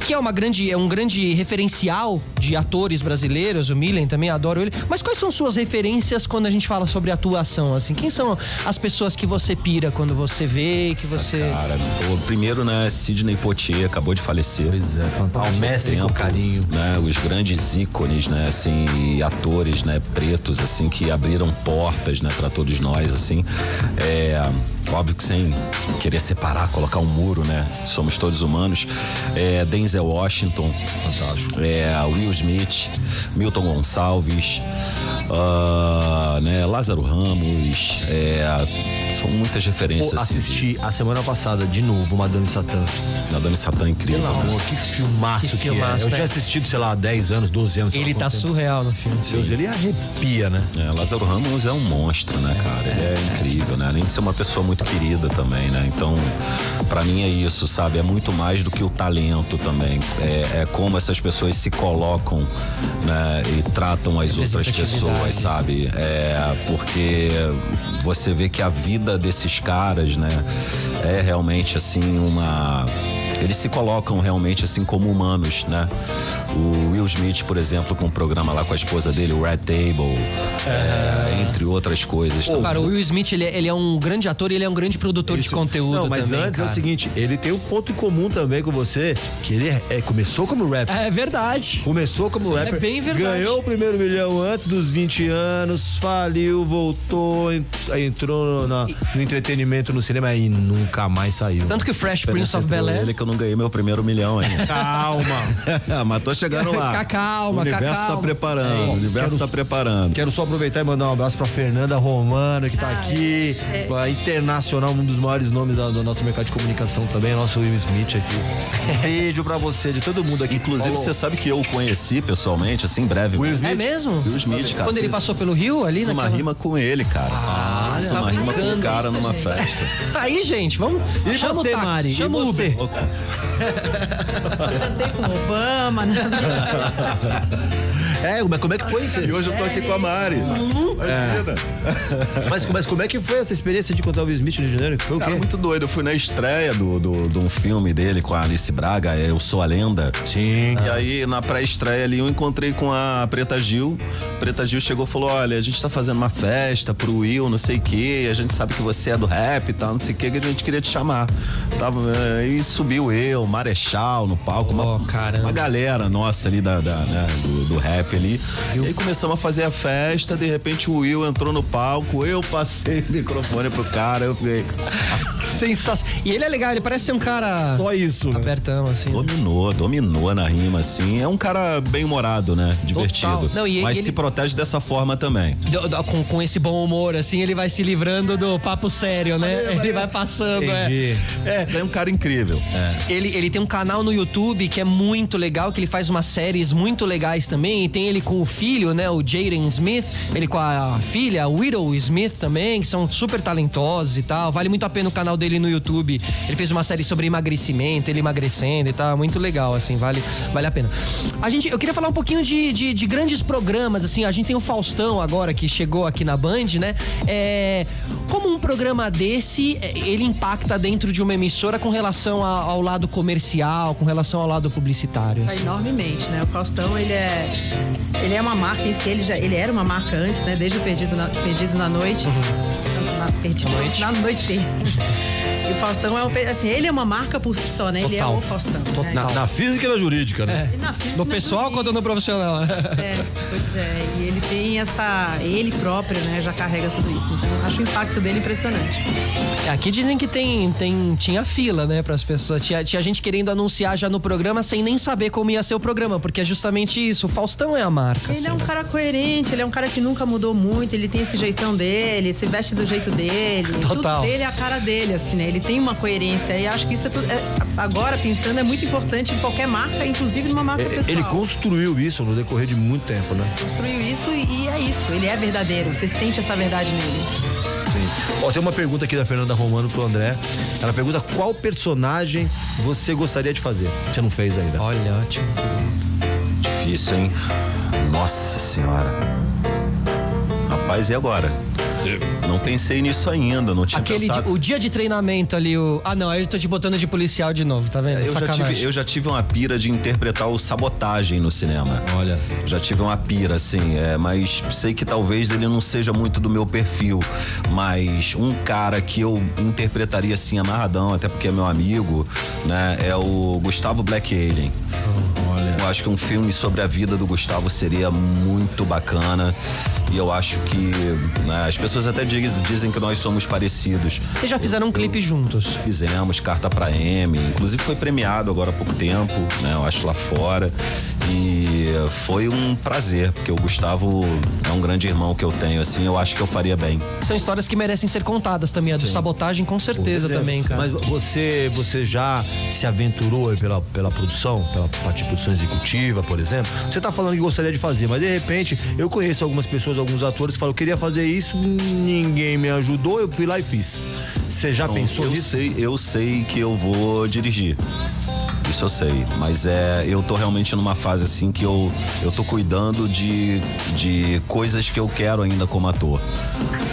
B: Que é uma grande, é um grande referencial de atores brasileiros, o Milen também, adoro ele. Mas quais são suas referências quando a gente fala sobre atuação, assim? Quem são as pessoas que você pira quando você vê, que Nossa, você...
D: Cara, o primeiro, né, Sidney Poitier, acabou de falecer.
C: Pois é, fantástico. mestre tempo, com carinho.
D: Né, os grandes ícones, né, assim, atores, né, pretos, assim, que abriram portas, né, para todos nós, assim. É, óbvio que sem querer separar, colocar um muro, né? Somos todos humanos. É, Denzel Washington, fantástico. É, Will Smith, Milton Gonçalves, uh, né? Lázaro Ramos, é, são muitas referências.
C: Pô, assisti assim, a semana passada de novo Madame Satã.
D: Madame Satã é incrível.
C: Pelo amor, que filmaço que, que filmaço, é. Eu né? tinha assistido, sei lá, 10 anos, 12 anos.
B: Ele tá surreal no filme.
C: Deus, ele arrepia, né?
D: É, Lázaro Ramos é um monstro, né, cara? Ele é incrível, né? Além de ser uma pessoa muito querida também, né? Então, para mim é isso, sabe? É muito mais do que o talento também. É, é como essas pessoas se colocam, né? E tratam as outras pessoas, sabe? É porque você vê que a vida desses caras, né? É realmente assim uma eles se colocam realmente assim como humanos, né? O Will Smith, por exemplo, com um programa lá com a esposa dele, o Red Table, é, entre outras coisas.
B: Pô, cara, o Will Smith, ele, é, ele, é um grande ator e ele é um grande produtor Isso. de conteúdo Não,
C: mas
B: também,
C: antes
B: cara.
C: é o seguinte, ele tem um ponto em comum também com você, que ele é, começou como rapper.
B: É verdade.
C: Começou como Isso rapper. É
B: bem verdade.
C: Ganhou o primeiro milhão antes dos 20 anos, faliu, voltou, entrou na, no entretenimento no cinema e nunca mais saiu.
B: Tanto que o Fresh Prince of Bel-Air...
D: não ganhei meu primeiro milhão ainda.
C: Calma.
D: mas tô chegando lá.
B: calma,
D: O universo
B: calma.
D: tá preparando, é, o universo quero, tá preparando.
C: Quero só aproveitar e mandar um abraço pra Fernanda Romano, que tá ah, aqui, é. internacional, um dos maiores nomes do, do nosso mercado de comunicação também, nosso Will Smith aqui. Beijo pra você, de todo mundo aqui.
D: Inclusive, você sabe que eu o conheci pessoalmente, assim, breve.
B: Will Smith? É mesmo?
D: Will Smith, cara.
B: Quando ele passou pelo Rio ali,
D: Fiz uma rima com ele, cara.
B: Ah,
D: Fiz uma rima com o cara numa festa.
B: Aí, gente, vamos.
C: E chama você, o táxi, Mari?
B: Chama o Uber.
E: Cantei com Obama, né?
C: É, mas como é que foi isso?
D: E hoje eu tô aqui com a Mari. Uhum.
C: É. Mas, mas como é que foi essa experiência de contar o Will Smith no Rio de Janeiro? Foi o
D: Cara, muito doido. Eu fui na estreia do, do, de um filme dele com a Alice Braga, Eu Sou a Lenda.
C: Sim.
D: E aí, na pré-estreia ali, eu encontrei com a Preta Gil. Preta Gil chegou e falou: Olha, a gente tá fazendo uma festa pro Will, não sei o quê. A gente sabe que você é do rap e tal, não sei o quê, que a gente queria te chamar. Tava, aí eh, subiu eu, Marechal no palco. Oh, uma, uma galera nossa ali da, da né, do, do rap ali. E aí começamos a fazer a festa, de repente o Will entrou no palco, eu passei o microfone pro cara, eu fiquei.
B: Sensacional. E ele é legal, ele parece ser um cara.
C: Só isso, né?
B: Abertão, assim.
D: Dominou, dominou na rima, assim. É um cara bem humorado, né? Divertido. Não, e, Mas e se ele... protege dessa forma também.
B: Com, com esse bom humor, assim, ele vai se livrando do papo sério, né? Ele vai passando, é.
D: Entendi. é. É, é um cara incrível. É.
B: Ele, ele tem um canal no YouTube que é muito legal, que ele faz umas séries muito legais também. Tem ele com o filho, né? O Jaden Smith, ele com a filha, a Widow Smith também, que são super talentosos e tal. Vale muito a pena o canal dele no YouTube. Ele fez uma série sobre emagrecimento, ele emagrecendo e tal. Muito legal, assim, vale, vale a pena. A gente, eu queria falar um pouquinho de, de, de grandes programas, assim. A gente tem o Faustão agora que chegou aqui na Band, né? É, como um programa desse, é, ele impacta dentro de uma emissora com relação ao, ao lado comercial, com relação ao lado publicitário?
E: Assim? Enormemente, né? O Faustão, ele é ele é uma marca em si, ele, já, ele era uma marca antes, né? Desde o Perdido na, Perdido na Noite. Uhum. Na, Perdido na Noite. Na noite. E o Faustão é um, assim, ele é uma marca por si só, né? Total. Ele é o Faustão. Né?
C: Na, na, física e na jurídica, né?
B: É. Física, no pessoal quanto no profissional.
E: É, pois é. E ele tem essa. Ele próprio, né, já carrega tudo isso. Então, acho o impacto dele impressionante.
B: É, aqui dizem que tem, tem, tinha fila, né, para as pessoas. Tinha, tinha gente querendo anunciar já no programa sem nem saber como ia ser o programa, porque é justamente isso. O Faustão é a marca.
E: Ele
B: assim,
E: é um
B: né?
E: cara coerente, ele é um cara que nunca mudou muito, ele tem esse jeitão dele, se veste do jeito dele.
B: Total.
E: Tudo dele é a cara dele, assim, né? Ele tem uma coerência e acho que isso é tudo. É, agora, pensando, é muito importante em qualquer marca, inclusive numa marca pessoal.
C: Ele construiu isso no decorrer de muito tempo, né?
E: Construiu isso e, e é isso. Ele é verdadeiro. Você sente essa verdade nele.
C: Sim. Ó, tem uma pergunta aqui da Fernanda Romano pro André. Ela pergunta qual personagem você gostaria de fazer? Você não fez ainda.
B: Olha, ótimo.
D: Difícil, hein? Nossa senhora. Rapaz, e agora? Não pensei nisso ainda, não tinha
B: Aquele
D: pensado.
B: o dia de treinamento ali, o. Ah, não, eu tô te botando de policial de novo, tá vendo?
D: É, eu, já tive, eu já tive uma pira de interpretar o sabotagem no cinema.
C: Olha.
D: Já tive uma pira, assim, é, mas sei que talvez ele não seja muito do meu perfil. Mas um cara que eu interpretaria assim amarradão, até porque é meu amigo, né? É o Gustavo Black Alien.
C: Olha.
D: Eu acho que um filme sobre a vida do Gustavo seria muito bacana. E eu acho que né, as pessoas até dizem, dizem que nós somos parecidos.
B: Vocês já fizeram um clipe juntos?
D: Fizemos, Carta pra M. Inclusive foi premiado agora há pouco tempo, né? Eu acho lá fora. E foi um prazer, porque o Gustavo é um grande irmão que eu tenho, assim, eu acho que eu faria bem.
B: São histórias que merecem ser contadas também. A do Sim. sabotagem, com certeza também, cara.
C: Mas você, você já se aventurou pela, pela produção, pela parte de produção executiva, por exemplo? Você tá falando que gostaria de fazer, mas de repente eu conheço algumas pessoas, alguns atores que falam, eu queria fazer isso, ninguém me ajudou, eu fui lá e fiz. Você já Bom, pensou
D: eu
C: nisso?
D: Sei, eu sei que eu vou dirigir. Isso eu sei. Mas é, eu tô realmente numa fase assim que eu, eu tô cuidando de, de coisas que eu quero ainda como ator.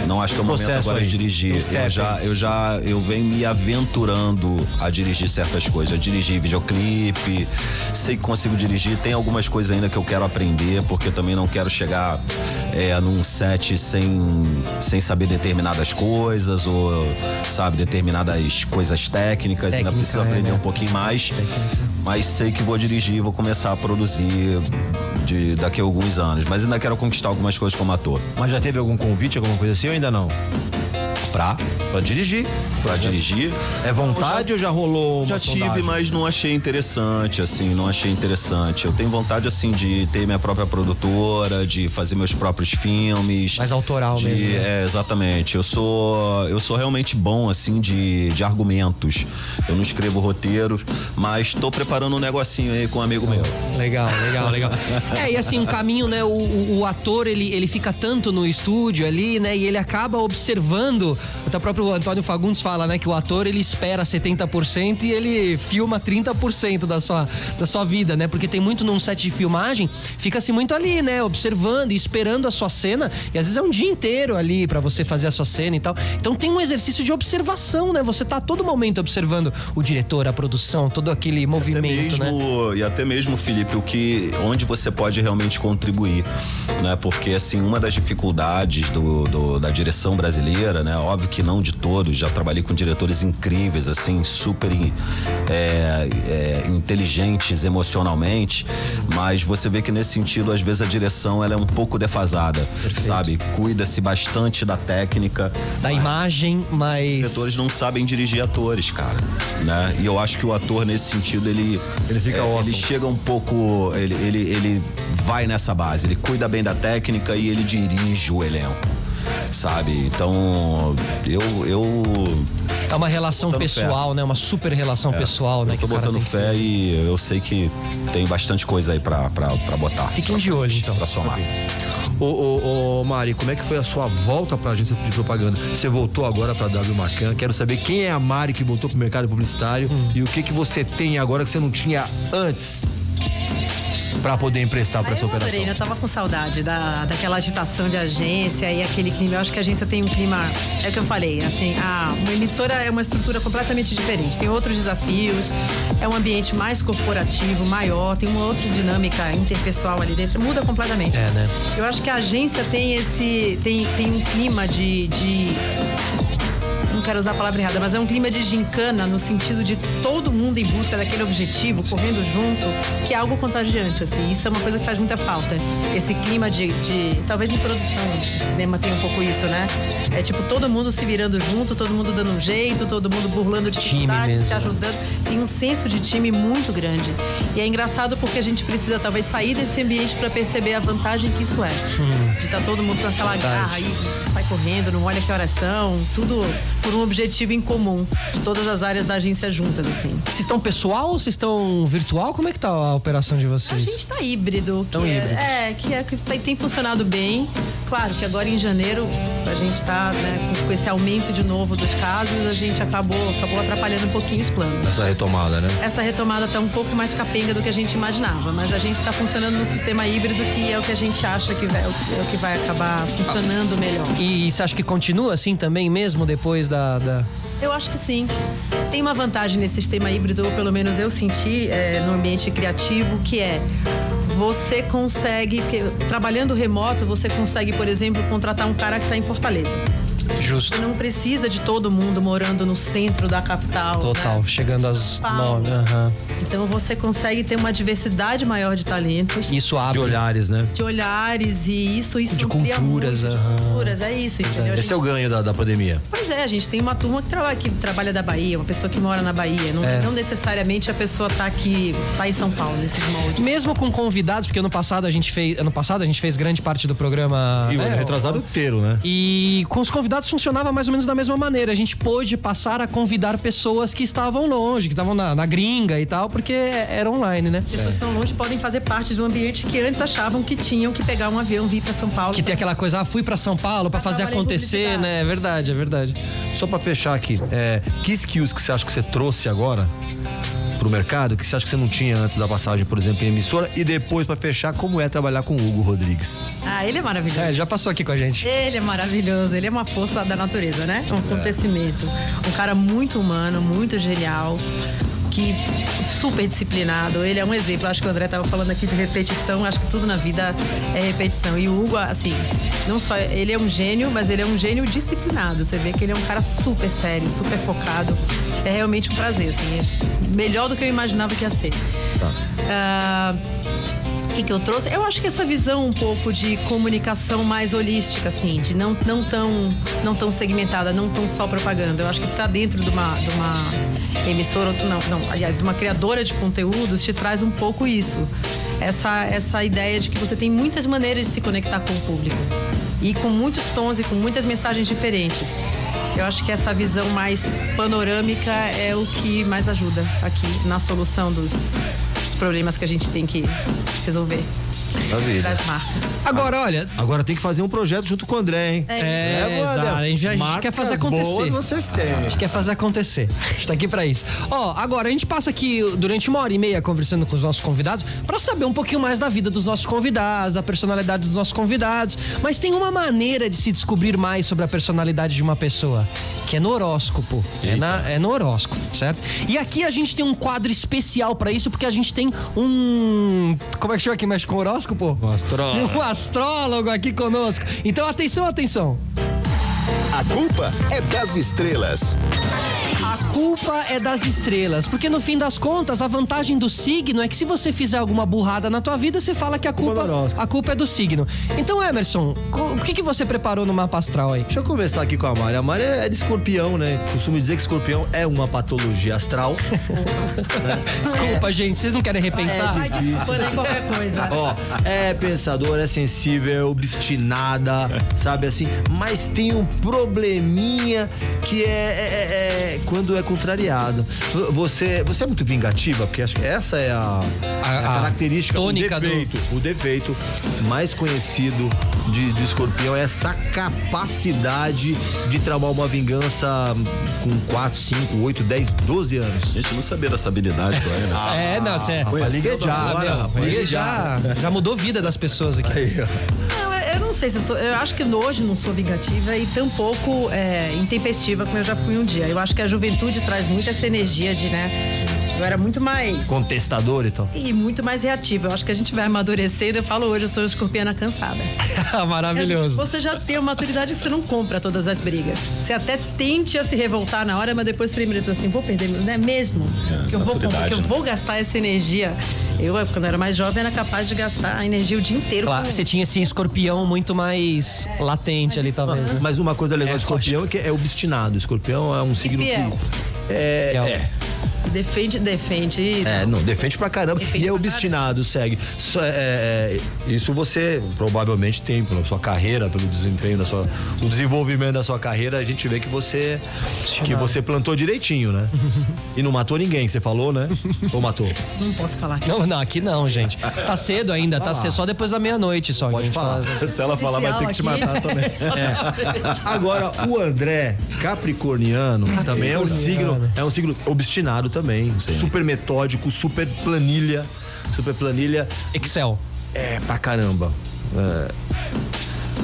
D: Não acho que é o momento agora aí, de dirigir. Eu já, eu já eu venho me aventurando a dirigir certas coisas. Eu dirigi videoclipe, sei que consigo dirigir. Tem algumas coisas ainda que eu quero aprender, porque também não quero chegar é, num set sem, sem saber determinadas coisas ou, sabe, determinadas coisas técnicas. Técnica, ainda preciso é, aprender né? um pouquinho mais. Técnica. Mas sei que vou dirigir, vou começar a produzir de, daqui a alguns anos. Mas ainda quero conquistar algumas coisas como ator.
C: Mas já teve algum convite, alguma coisa assim ou ainda não?
D: Pra?
C: Pra dirigir.
D: Pra dirigir.
C: É vontade já, ou já rolou
D: Já tive, sondagem? mas não achei interessante, assim, não achei interessante. Eu tenho vontade, assim, de ter minha própria produtora, de fazer meus próprios filmes.
B: Mais autoral
D: de,
B: mesmo.
D: Né? É, exatamente. Eu sou, eu sou realmente bom, assim, de, de argumentos. Eu não escrevo roteiros, mas tô preparando um negocinho aí com um amigo meu.
B: Legal, legal, legal. é, e assim, um caminho, né, o, o, o ator, ele, ele fica tanto no estúdio ali, né, e ele acaba observando até o próprio Antônio Fagundes fala, né, que o ator ele espera 70% e ele filma 30% da sua, da sua vida, né? Porque tem muito num set de filmagem, fica-se muito ali, né, observando e esperando a sua cena, e às vezes é um dia inteiro ali para você fazer a sua cena e tal. Então tem um exercício de observação, né? Você tá a todo momento observando o diretor, a produção, todo aquele movimento,
D: até mesmo,
B: né?
D: E até mesmo, Felipe, o que onde você pode realmente contribuir, né? Porque assim, uma das dificuldades do, do da direção brasileira, né? Óbvio que não de todos, já trabalhei com diretores incríveis, assim, super é, é, inteligentes emocionalmente, mas você vê que nesse sentido, às vezes, a direção ela é um pouco defasada, Perfeito. sabe? Cuida-se bastante da técnica.
B: Da mas imagem, mas. Os
D: diretores não sabem dirigir atores, cara, né? E eu acho que o ator, nesse sentido, ele. Ele fica é, Ele chega um pouco. Ele, ele, ele vai nessa base, ele cuida bem da técnica e ele dirige o elenco sabe? Então, eu. eu
B: é uma relação pessoal, fé. né? Uma super relação é, pessoal, né?
D: Eu tô botando fé que... e eu sei que tem bastante coisa aí pra, pra, pra botar.
B: Fiquem de olho, então.
D: Pra somar.
C: Ô, ô, ô, Mari, como é que foi a sua volta pra agência de propaganda? Você voltou agora pra W Macan. Quero saber quem é a Mari que voltou pro mercado publicitário hum. e o que que você tem agora que você não tinha antes para poder emprestar para essa operação?
E: Adorei, né? eu tava com saudade da, daquela agitação de agência e aquele clima. Eu acho que a agência tem um clima, é o que eu falei, assim, a, uma emissora é uma estrutura completamente diferente, tem outros desafios, é um ambiente mais corporativo, maior, tem uma outra dinâmica interpessoal ali dentro, muda completamente.
B: É, né?
E: Eu acho que a agência tem esse, tem, tem um clima de, de não quero usar a palavra errada, mas é um clima de gincana no sentido de todo mundo em busca daquele objetivo, correndo junto, que é algo contagiante, assim. Isso é uma coisa que faz muita falta. Esse clima de, de talvez de produção de cinema tem um pouco isso, né? É tipo todo mundo se virando junto, todo mundo dando um jeito, todo mundo burlando dificuldades, se ajudando. Tem um senso de time muito grande. E é engraçado porque a gente precisa talvez sair desse ambiente para perceber a vantagem que isso é. Hum. De estar tá todo mundo com aquela garra aí, sai correndo, não olha que horas são, tudo por um objetivo em comum, de todas as áreas da agência juntas, assim.
B: Vocês estão pessoal ou vocês estão virtual? Como é que tá a operação de vocês?
E: A gente tá híbrido.
B: Tão é, híbrido.
E: É, que, é, que tem, tem funcionado bem. Claro que agora em janeiro a gente tá né, com esse aumento de novo dos casos, a gente acabou, acabou atrapalhando um pouquinho os planos.
C: Essa retomada, né?
E: Essa retomada tá um pouco mais capenga do que a gente imaginava, mas a gente tá funcionando no sistema híbrido que é o que a gente acha que vai, é o que vai acabar funcionando melhor.
B: E você acha que continua assim também, mesmo depois da, da...
E: Eu acho que sim. Tem uma vantagem nesse sistema híbrido, ou pelo menos eu senti é, no ambiente criativo, que é você consegue, porque, trabalhando remoto, você consegue, por exemplo, contratar um cara que está em Fortaleza.
B: Justo.
E: Você não precisa de todo mundo morando no centro da capital.
B: Total,
E: né?
B: chegando às nove. Uhum.
E: Então você consegue ter uma diversidade maior de talentos.
B: Isso abre.
C: De olhares, né?
E: De olhares e isso, isso
B: de culturas.
E: Muito, uhum. De culturas, é isso, entendeu?
C: Esse gente... é o ganho da, da pandemia.
E: Pois é, a gente tem uma turma que trabalha, que trabalha da Bahia, uma pessoa que mora na Bahia. Não, é. não necessariamente a pessoa tá aqui, tá em São Paulo, nesses moldes.
B: Mesmo com convidados, porque ano passado a gente fez. Ano passado a gente fez grande parte do programa.
C: E o
B: é,
C: retrasado inteiro, né?
B: E com os convidados funcionava mais ou menos da mesma maneira. A gente pôde passar a convidar pessoas que estavam longe, que estavam na, na gringa e tal, porque era online, né?
E: Pessoas que estão longe podem fazer parte do ambiente que antes achavam que tinham que pegar um avião vir para São Paulo.
B: Que tem aquela coisa, ah, fui para São Paulo para fazer acontecer, né? É verdade, é verdade.
C: Só para fechar aqui, é, que skills que você acha que você trouxe agora pro mercado que você acha que você não tinha antes da passagem, por exemplo, em emissora? E depois, para fechar, como é trabalhar com o Hugo Rodrigues?
E: Ah, ele é maravilhoso.
B: É, já passou aqui com a gente.
E: Ele é maravilhoso, ele é uma força da natureza, né? Um acontecimento. Um cara muito humano, muito genial, que super disciplinado. Ele é um exemplo. Acho que o André estava falando aqui de repetição. Acho que tudo na vida é repetição. E o Hugo, assim, não só ele é um gênio, mas ele é um gênio disciplinado. Você vê que ele é um cara super sério, super focado. É realmente um prazer, assim. É melhor do que eu imaginava que ia ser. Tá. Uh, o que, que eu trouxe? Eu acho que essa visão um pouco de comunicação mais holística, assim, de não, não, tão, não tão segmentada, não tão só propaganda. Eu acho que estar tá dentro de uma, de uma emissora, não, não, aliás, de uma criadora de conteúdos te traz um pouco isso. Essa, essa ideia de que você tem muitas maneiras de se conectar com o público. E com muitos tons e com muitas mensagens diferentes. Eu acho que essa visão mais panorâmica é o que mais ajuda aqui na solução dos, problemas que a gente tem que resolver. Das marcas.
B: Agora, olha.
C: Agora tem que fazer um projeto junto com o André, hein?
B: É, é, é exato. A gente, a gente quer fazer acontecer.
C: vocês têm. A
B: gente quer fazer acontecer. A gente tá aqui pra isso. Ó, agora a gente passa aqui durante uma hora e meia conversando com os nossos convidados pra saber um pouquinho mais da vida dos nossos convidados, da personalidade dos nossos convidados. Mas tem uma maneira de se descobrir mais sobre a personalidade de uma pessoa, que é no horóscopo. É, na, é no horóscopo, certo? E aqui a gente tem um quadro especial pra isso, porque a gente tem um. Como é que chama aqui mexe com horóscopo?
C: Um astrólogo.
B: Um astrólogo aqui conosco. Então atenção, atenção.
A: A culpa é das estrelas.
B: A culpa é das estrelas, porque no fim das contas a vantagem do signo é que se você fizer alguma burrada na tua vida, você fala que a culpa, a culpa é do signo. Então, Emerson, o que, que você preparou no mapa astral aí?
C: Deixa eu começar aqui com a Mari. A Mari é de escorpião, né? Costumo dizer que escorpião é uma patologia astral.
B: Desculpa, é. gente, vocês não querem repensar?
E: É desculpa, qualquer coisa.
C: Ó, é pensadora, é sensível, obstinada, sabe assim? Mas tem um probleminha que é, é, é quando é contrariado. Você, você é muito vingativa, porque acho que essa é a, a, a característica,
B: o
C: defeito, do... o defeito mais conhecido de, de escorpião é essa capacidade de tramar uma vingança com 4, 5, 8, 10, 12 anos.
D: Gente, não sabia dessa habilidade do
B: Emerson. é, não, você é.
C: já, agora,
B: já, já mudou vida das pessoas aqui. Aí,
E: ó eu não sei se eu sou. Eu acho que hoje não sou vingativa e tampouco é, intempestiva como eu já fui um dia. Eu acho que a juventude traz muito essa energia de, né? Eu era muito mais.
C: Contestador e tal.
E: E muito mais reativo. Eu acho que a gente vai amadurecendo. Eu falo hoje, eu sou escorpiana cansada.
B: Maravilhoso.
E: Você já tem uma maturidade que você não compra todas as brigas. Você até tente a se revoltar na hora, mas depois você lembra assim: vou perder, não é mesmo? É, que, eu vou, que eu né? vou gastar essa energia. Eu, quando eu era mais jovem, era capaz de gastar a energia o dia inteiro.
B: Claro, com... você tinha esse escorpião muito mais latente ali, talvez. Né?
C: Mas uma coisa legal é, do escorpião é que é obstinado. Escorpião é um signo que. É, é,
E: Defende, defende.
C: É, não, defende pra caramba. Defende e é obstinado, segue. Isso, é, é, isso você provavelmente tem pela sua carreira, pelo desempenho da sua. O desenvolvimento da sua carreira, a gente vê que você. Que você plantou direitinho, né? e não matou ninguém, você falou, né? Ou matou?
E: Não posso falar aqui.
B: Não, não, aqui não, gente. Tá cedo ainda, tá cedo, só depois da meia-noite só.
C: Pode falar.
D: Fala. Se ela falar, vai ter que te matar também. É.
C: Agora, o André, capricorniano, também é um signo, é um signo obstinado também também. Sim. Super metódico, super planilha. Super planilha.
B: Excel.
C: É, pra caramba. É,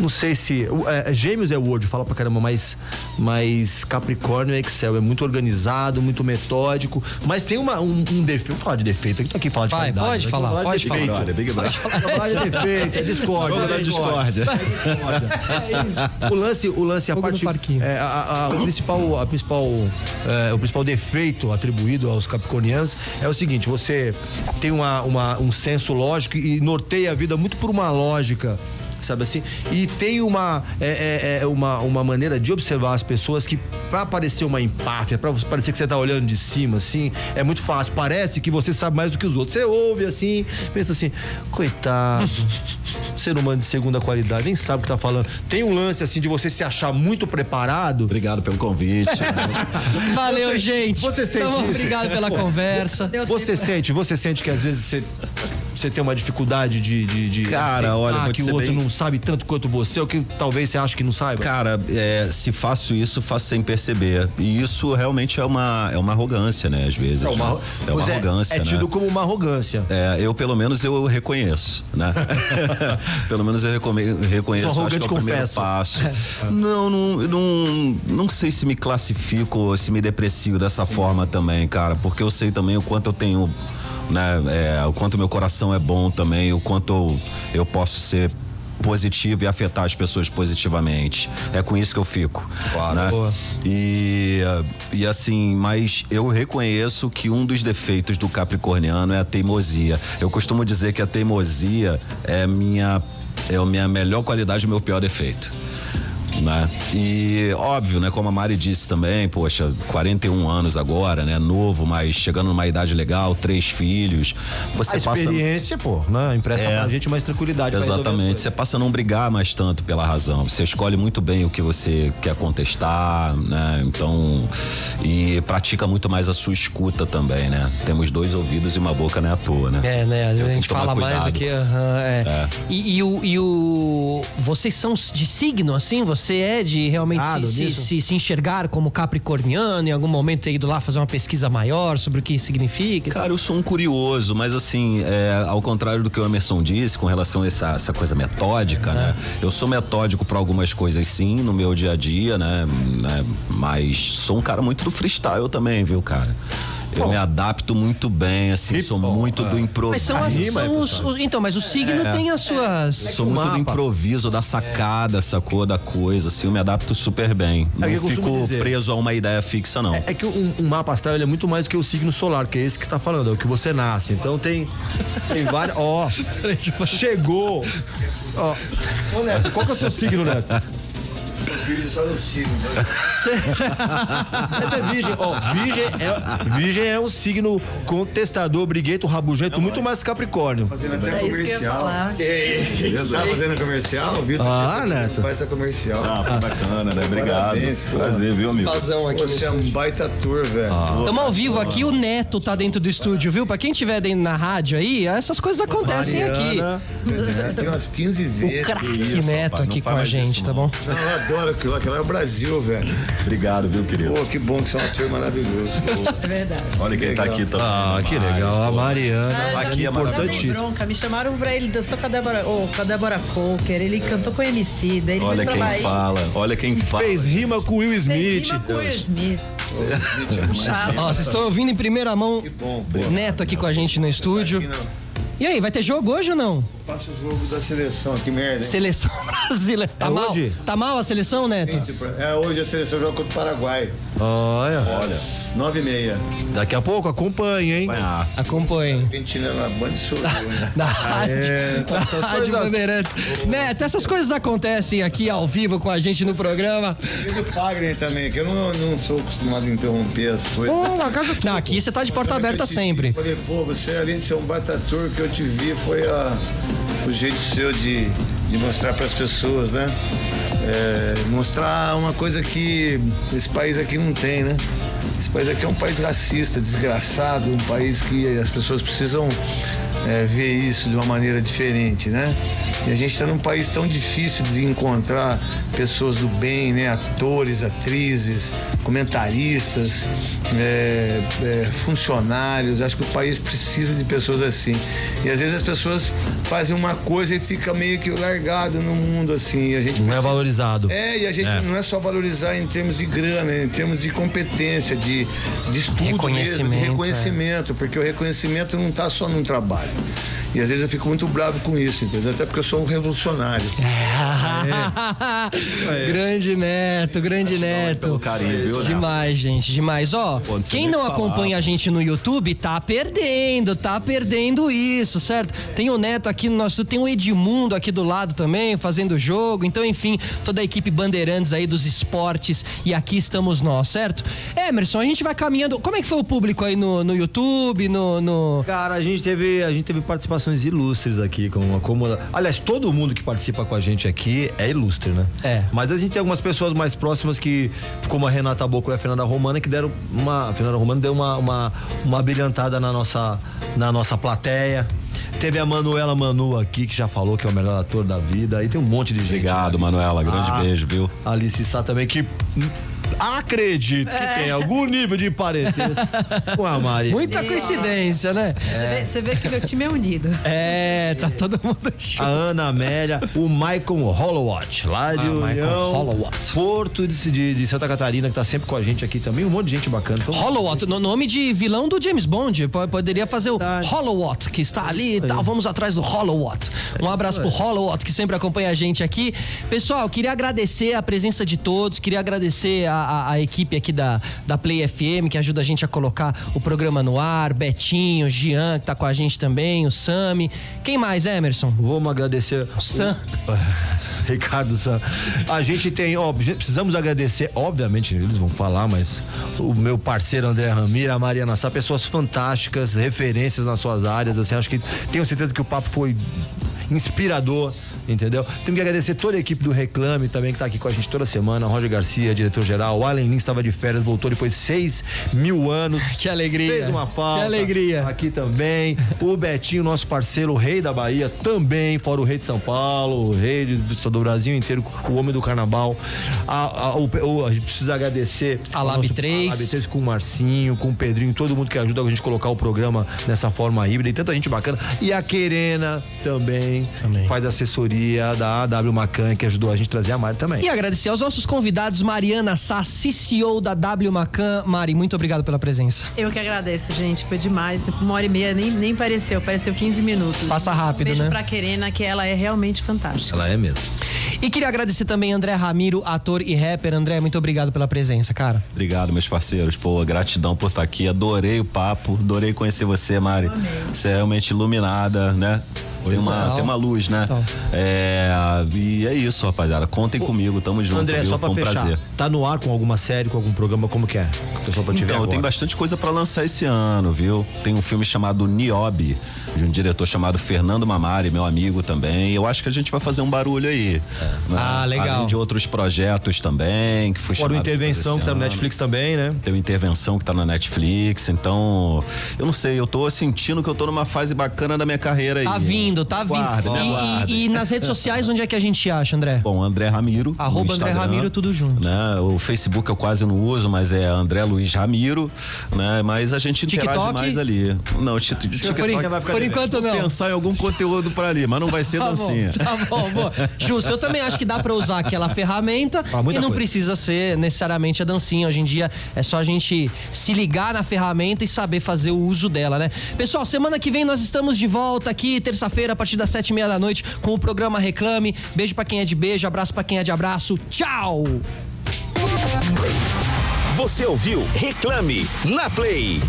C: não sei se. É, gêmeos é Word, fala pra caramba, mas, mas Capricórnio é Excel. É muito organizado, muito metódico. Mas tem uma, um, um defeito. Vamos falar de defeito aqui. Tô aqui falar de
B: Vai,
C: qualidade.
B: Pode falar, pode
C: de
B: falar.
C: Olha, Big Brother. Falar de defeito, é discórdia.
D: É discórdia.
C: o lance, o lance, a Fogo parte. É, a, a, o principal, a principal, é, o principal defeito atribuído aos capricornianos é o seguinte: você tem uma, uma, um senso lógico e norteia a vida muito por uma lógica sabe assim? E tem uma, é, é, é, uma, uma maneira de observar as pessoas que, para parecer uma empáfia, para parecer que você tá olhando de cima, assim, é muito fácil. Parece que você sabe mais do que os outros. Você ouve assim, pensa assim, coitado, ser humano de segunda qualidade, nem sabe o que tá falando. Tem um lance assim de você se achar muito preparado.
D: Obrigado pelo convite.
B: Valeu, você, gente.
C: Você sente
B: então,
C: isso?
B: Obrigado pela conversa.
C: Você sente, você sente que às vezes você, você tem uma dificuldade de, de, de
D: cara, olha,
C: que o outro bem... não não sabe tanto quanto você, ou que talvez você acha que não saiba?
D: Cara, é, se faço isso, faço sem perceber. E isso realmente é uma, é uma arrogância, né? Às vezes.
C: É uma,
D: né? é uma arrogância.
C: É, tido
D: né?
C: como uma arrogância.
D: É, eu pelo menos eu reconheço, né? pelo menos eu reconheço.
C: Sou
D: acho que é o primeiro passo. não, não, não, não sei se me classifico ou se me deprecio dessa forma também, cara, porque eu sei também o quanto eu tenho né? É, o quanto meu coração é bom também, o quanto eu, eu posso ser positivo e afetar as pessoas positivamente. É com isso que eu fico. Claro. Né? E, e assim, mas eu reconheço que um dos defeitos do capricorniano é a teimosia. Eu costumo dizer que a teimosia é minha é a minha melhor qualidade e meu pior defeito né? E óbvio, né? Como a Mari disse também, poxa, 41 anos agora, né? Novo, mas chegando numa idade legal, três filhos. Você
C: a experiência, passa... pô, né? Impressa é, pra gente mais tranquilidade.
D: Exatamente. Você passa a não brigar mais tanto pela razão. Você escolhe muito bem o que você quer contestar, né? Então, e pratica muito mais a sua escuta também, né? Temos dois ouvidos e uma boca, né? À toa, né?
B: É, né? Às vezes a gente fala cuidado. mais aqui. Uh, é. é. E, e, o, e o. Vocês são de signo, assim? Você você é de realmente ah, se, se, se, se, enxergar como capricorniano, em algum momento ter ido lá fazer uma pesquisa maior sobre o que significa?
D: Cara, eu sou um curioso, mas assim, é, ao contrário do que o Emerson disse com relação a essa, essa coisa metódica, né? Eu sou metódico para algumas coisas sim, no meu dia a dia, né? né? Mas sou um cara muito do freestyle também, viu, cara? Eu Bom, me adapto muito bem, assim, sou muito do improviso. Mas
B: são, as, são os, os, Então, mas o signo é, tem as suas.
D: É, sou muito mapa. do improviso, da sacada, sacou da coisa, assim, eu me adapto super bem. É não fico dizer. preso a uma ideia fixa, não.
C: É, é que um, um, mapa astral é muito mais do que o signo solar, que é esse que está falando, é o que você nasce. Então tem. Tem vários. Ó, oh, chegou! Ó, oh. Neto, qual que é o seu signo, Neto? Virgem só no signo. Né? é virgem. Ó, virgem é, virgem é um signo contestador, briguento, rabugento, não, muito mais capricórnio.
F: Fazendo até é comercial. Tá fazendo comercial? Vitor?
C: Ah, Neto.
F: Baita comercial.
D: Ah, bacana, né? Obrigado. Parabéns, Prazer, viu, amigo?
F: Fazão aqui. Você é um baita tour, velho.
B: Estamos ah. ao vivo aqui, o Neto tá dentro do estúdio, viu? Pra quem tiver dentro na rádio aí, essas coisas acontecem Mariana,
F: aqui. Tem umas 15 vezes.
B: O craque Neto aqui com a gente, tá bom?
F: Não, eu adoro aquilo, aquilo é o Brasil, velho.
D: Obrigado, viu, querido?
F: Pô, que bom que você é um ator maravilhoso.
E: É verdade.
D: Olha quem tá aqui também.
C: Ah, que legal. A Mariana.
E: Ah, aqui é importantíssimo. Bronca. Me chamaram pra ele dançou com a Débora, oh, com a Débora Coker, ele cantou com a MC, daí ele
D: Olha quem
E: Bahia.
D: fala, olha quem fala.
C: Fez rima com Will Smith. Fez
E: rima com Will Smith.
B: Ó, vocês estão ouvindo em primeira mão bom, Neto aqui com a gente no estúdio. E aí, vai ter jogo hoje ou não?
F: Passa o jogo da seleção, que merda. Hein?
B: Seleção brasileira. Tá é mal? Hoje? Tá mal a seleção, Neto?
F: É, hoje a seleção joga contra o Paraguai.
C: Olha.
F: Olha. Nove e meia.
C: Daqui a pouco acompanhe, hein?
B: Ah. Acompanhe.
F: Argentina na Band Sul. Né?
B: Na rádio. É, na rádio Bandeirantes. Neto, essas coisas acontecem aqui ao vivo com a gente no programa.
F: E do Fagner também, que eu não, não sou acostumado a interromper as coisas. Pô,
B: na casa Não, aqui você tá de porta aberta sempre.
F: Falei, pô, você além de ser um batator que eu te vi foi a, o jeito seu de, de mostrar para as pessoas, né? É, mostrar uma coisa que esse país aqui não tem, né? Esse país aqui é um país racista, desgraçado, um país que as pessoas precisam é, ver isso de uma maneira diferente, né? E a gente está num país tão difícil de encontrar pessoas do bem, né? Atores, atrizes, comentaristas, é, é, funcionários. Acho que o país precisa de pessoas assim. E às vezes as pessoas fazem uma coisa e fica meio que largado no mundo assim. a gente
C: não é precisa... é valorizado.
F: É, e a gente é. não é só valorizar em termos de grana, em termos de competência, de, de estudo
B: reconhecimento,
F: mesmo, de reconhecimento, porque o reconhecimento não está só num trabalho. E às vezes eu fico muito bravo com isso, entendeu? Até porque eu sou um revolucionário.
B: É. grande Neto, grande Neto.
D: Carinho, viu,
B: demais, gente, demais. Ó, Pô, quem não acompanha a gente no YouTube tá perdendo, tá perdendo isso, certo? Tem o Neto aqui no nosso, tem o Edmundo aqui do lado também, fazendo o jogo. Então, enfim, toda a equipe Bandeirantes aí dos esportes e aqui estamos nós, certo? Emerson, a gente vai caminhando. Como é que foi o público aí no, no YouTube, no, no...
C: Cara, a gente teve, a gente teve participações ilustres aqui, como, como. Aliás, todo mundo que participa com a gente aqui é ilustre, né?
B: É.
C: Mas a gente tem algumas pessoas mais próximas que, como a Renata Boco e a Fernanda Romana, que deram uma. A Fernanda Romana deu uma, uma, uma brilhantada na nossa, na nossa plateia. Teve a Manuela Manu aqui, que já falou que é o melhor ator da vida. Aí tem um monte de gente.
D: Obrigado, Manuela. Grande ah, beijo, viu?
C: Alice Sá também, que acredito que tem algum nível de parentesco com a Mari.
B: Muita coincidência, né?
E: É. Você, vê, vê, que meu time é unido.
B: É, tá todo mundo
C: junto. A Ana Amélia, o Michael Hollowat, lá de ah, União, Porto de, de, de, Santa Catarina, que tá sempre com a gente aqui também. Um monte de gente bacana.
B: Então... Hollowat, no nome de vilão do James Bond. Poderia fazer o Hollowat, que está ali e tal. Vamos atrás do Hollowat. Um abraço pro Hollowat, que sempre acompanha a gente aqui. Pessoal, queria agradecer a presença de todos, queria agradecer a a, a, equipe aqui da, da Play FM, que ajuda a gente a colocar o programa no ar, Betinho, Jean, que tá com a gente também, o Sami. Quem mais, Emerson?
C: Vamos agradecer.
B: O Sam.
C: Ricardo Sam. A gente tem, ó, precisamos agradecer, obviamente, eles vão falar, mas o meu parceiro André Ramiro, a Mariana Sá, pessoas fantásticas, referências nas suas áreas, assim, acho que tenho certeza que o papo foi inspirador entendeu? Temos que agradecer toda a equipe do Reclame também, que tá aqui com a gente toda semana. Roger Garcia, diretor-geral. O Allen Lins estava de férias, voltou depois de seis mil anos.
B: Que alegria.
C: Fez uma falta.
B: Que alegria.
C: Aqui também. O Betinho, nosso parceiro, o rei da Bahia, também, fora o rei de São Paulo, o rei do, do Brasil inteiro, o homem do carnaval. A, a, o, a gente precisa agradecer
B: a Lab 3.
C: A Lab 3 com o Marcinho, com o Pedrinho, todo mundo que ajuda a gente a colocar o programa nessa forma híbrida e tanta gente bacana. E a Querena também, também. faz assessoria da AW Macan, que ajudou a gente a trazer a Mari também.
B: E agradecer aos nossos convidados, Mariana Sá, CCO da W Macan. Mari, muito obrigado pela presença.
E: Eu que agradeço, gente. Foi demais. Uma hora e meia nem, nem pareceu, pareceu 15 minutos.
B: Passa rápido, um beijo
E: né? pra Querena, que ela é realmente fantástica.
C: Ela é mesmo.
B: E queria agradecer também André Ramiro, ator e rapper. André, muito obrigado pela presença, cara.
D: Obrigado, meus parceiros. Pô, gratidão por estar aqui. Adorei o papo, adorei conhecer você, Mari. Você é realmente iluminada, né? Tem uma, tem uma luz, né? É, e é isso, rapaziada. Contem comigo, tamo junto.
C: André, viu? só pra Foi um fechar, prazer. Tá no ar com alguma série, com algum programa, como que é?
D: Pessoal pra te então, tem bastante coisa para lançar esse ano, viu? Tem um filme chamado Niobe, de um diretor chamado Fernando Mamari, meu amigo também. Eu acho que a gente vai fazer um barulho aí.
B: É. Né? Ah, legal.
D: Além de outros projetos também, que foi
C: Fora chamado. Intervenção, que tá no Netflix também, né?
D: Tem uma Intervenção que tá na Netflix, então, eu não sei, eu tô sentindo que eu tô numa fase bacana da minha carreira aí.
B: Tá vindo, tá vindo. Guarda, e, e, e, nas redes sociais, onde é que a gente acha, André?
D: Bom, André Ramiro.
B: Arroba André Ramiro, tudo junto.
D: Né? O Facebook eu quase não uso, mas é André Luiz Ramiro, né? Mas a gente TikTok? interage mais ali. Não, TikTok.
B: Por, por enquanto não.
D: pensar em algum conteúdo para ali, mas não vai ser tá dancinha.
B: Bom, tá bom, bom. Justo, eu também acho que dá para usar aquela ferramenta ah, e não coisa. precisa ser necessariamente a dancinha. Hoje em dia é só a gente se ligar na ferramenta e saber fazer o uso dela, né? Pessoal, semana que vem nós estamos de volta aqui, terça-feira, a partir das sete e meia da noite, com o programa Reclame. Beijo para quem é de beijo, abraço para quem é de abraço. Tchau!
A: Você ouviu Reclame na Play.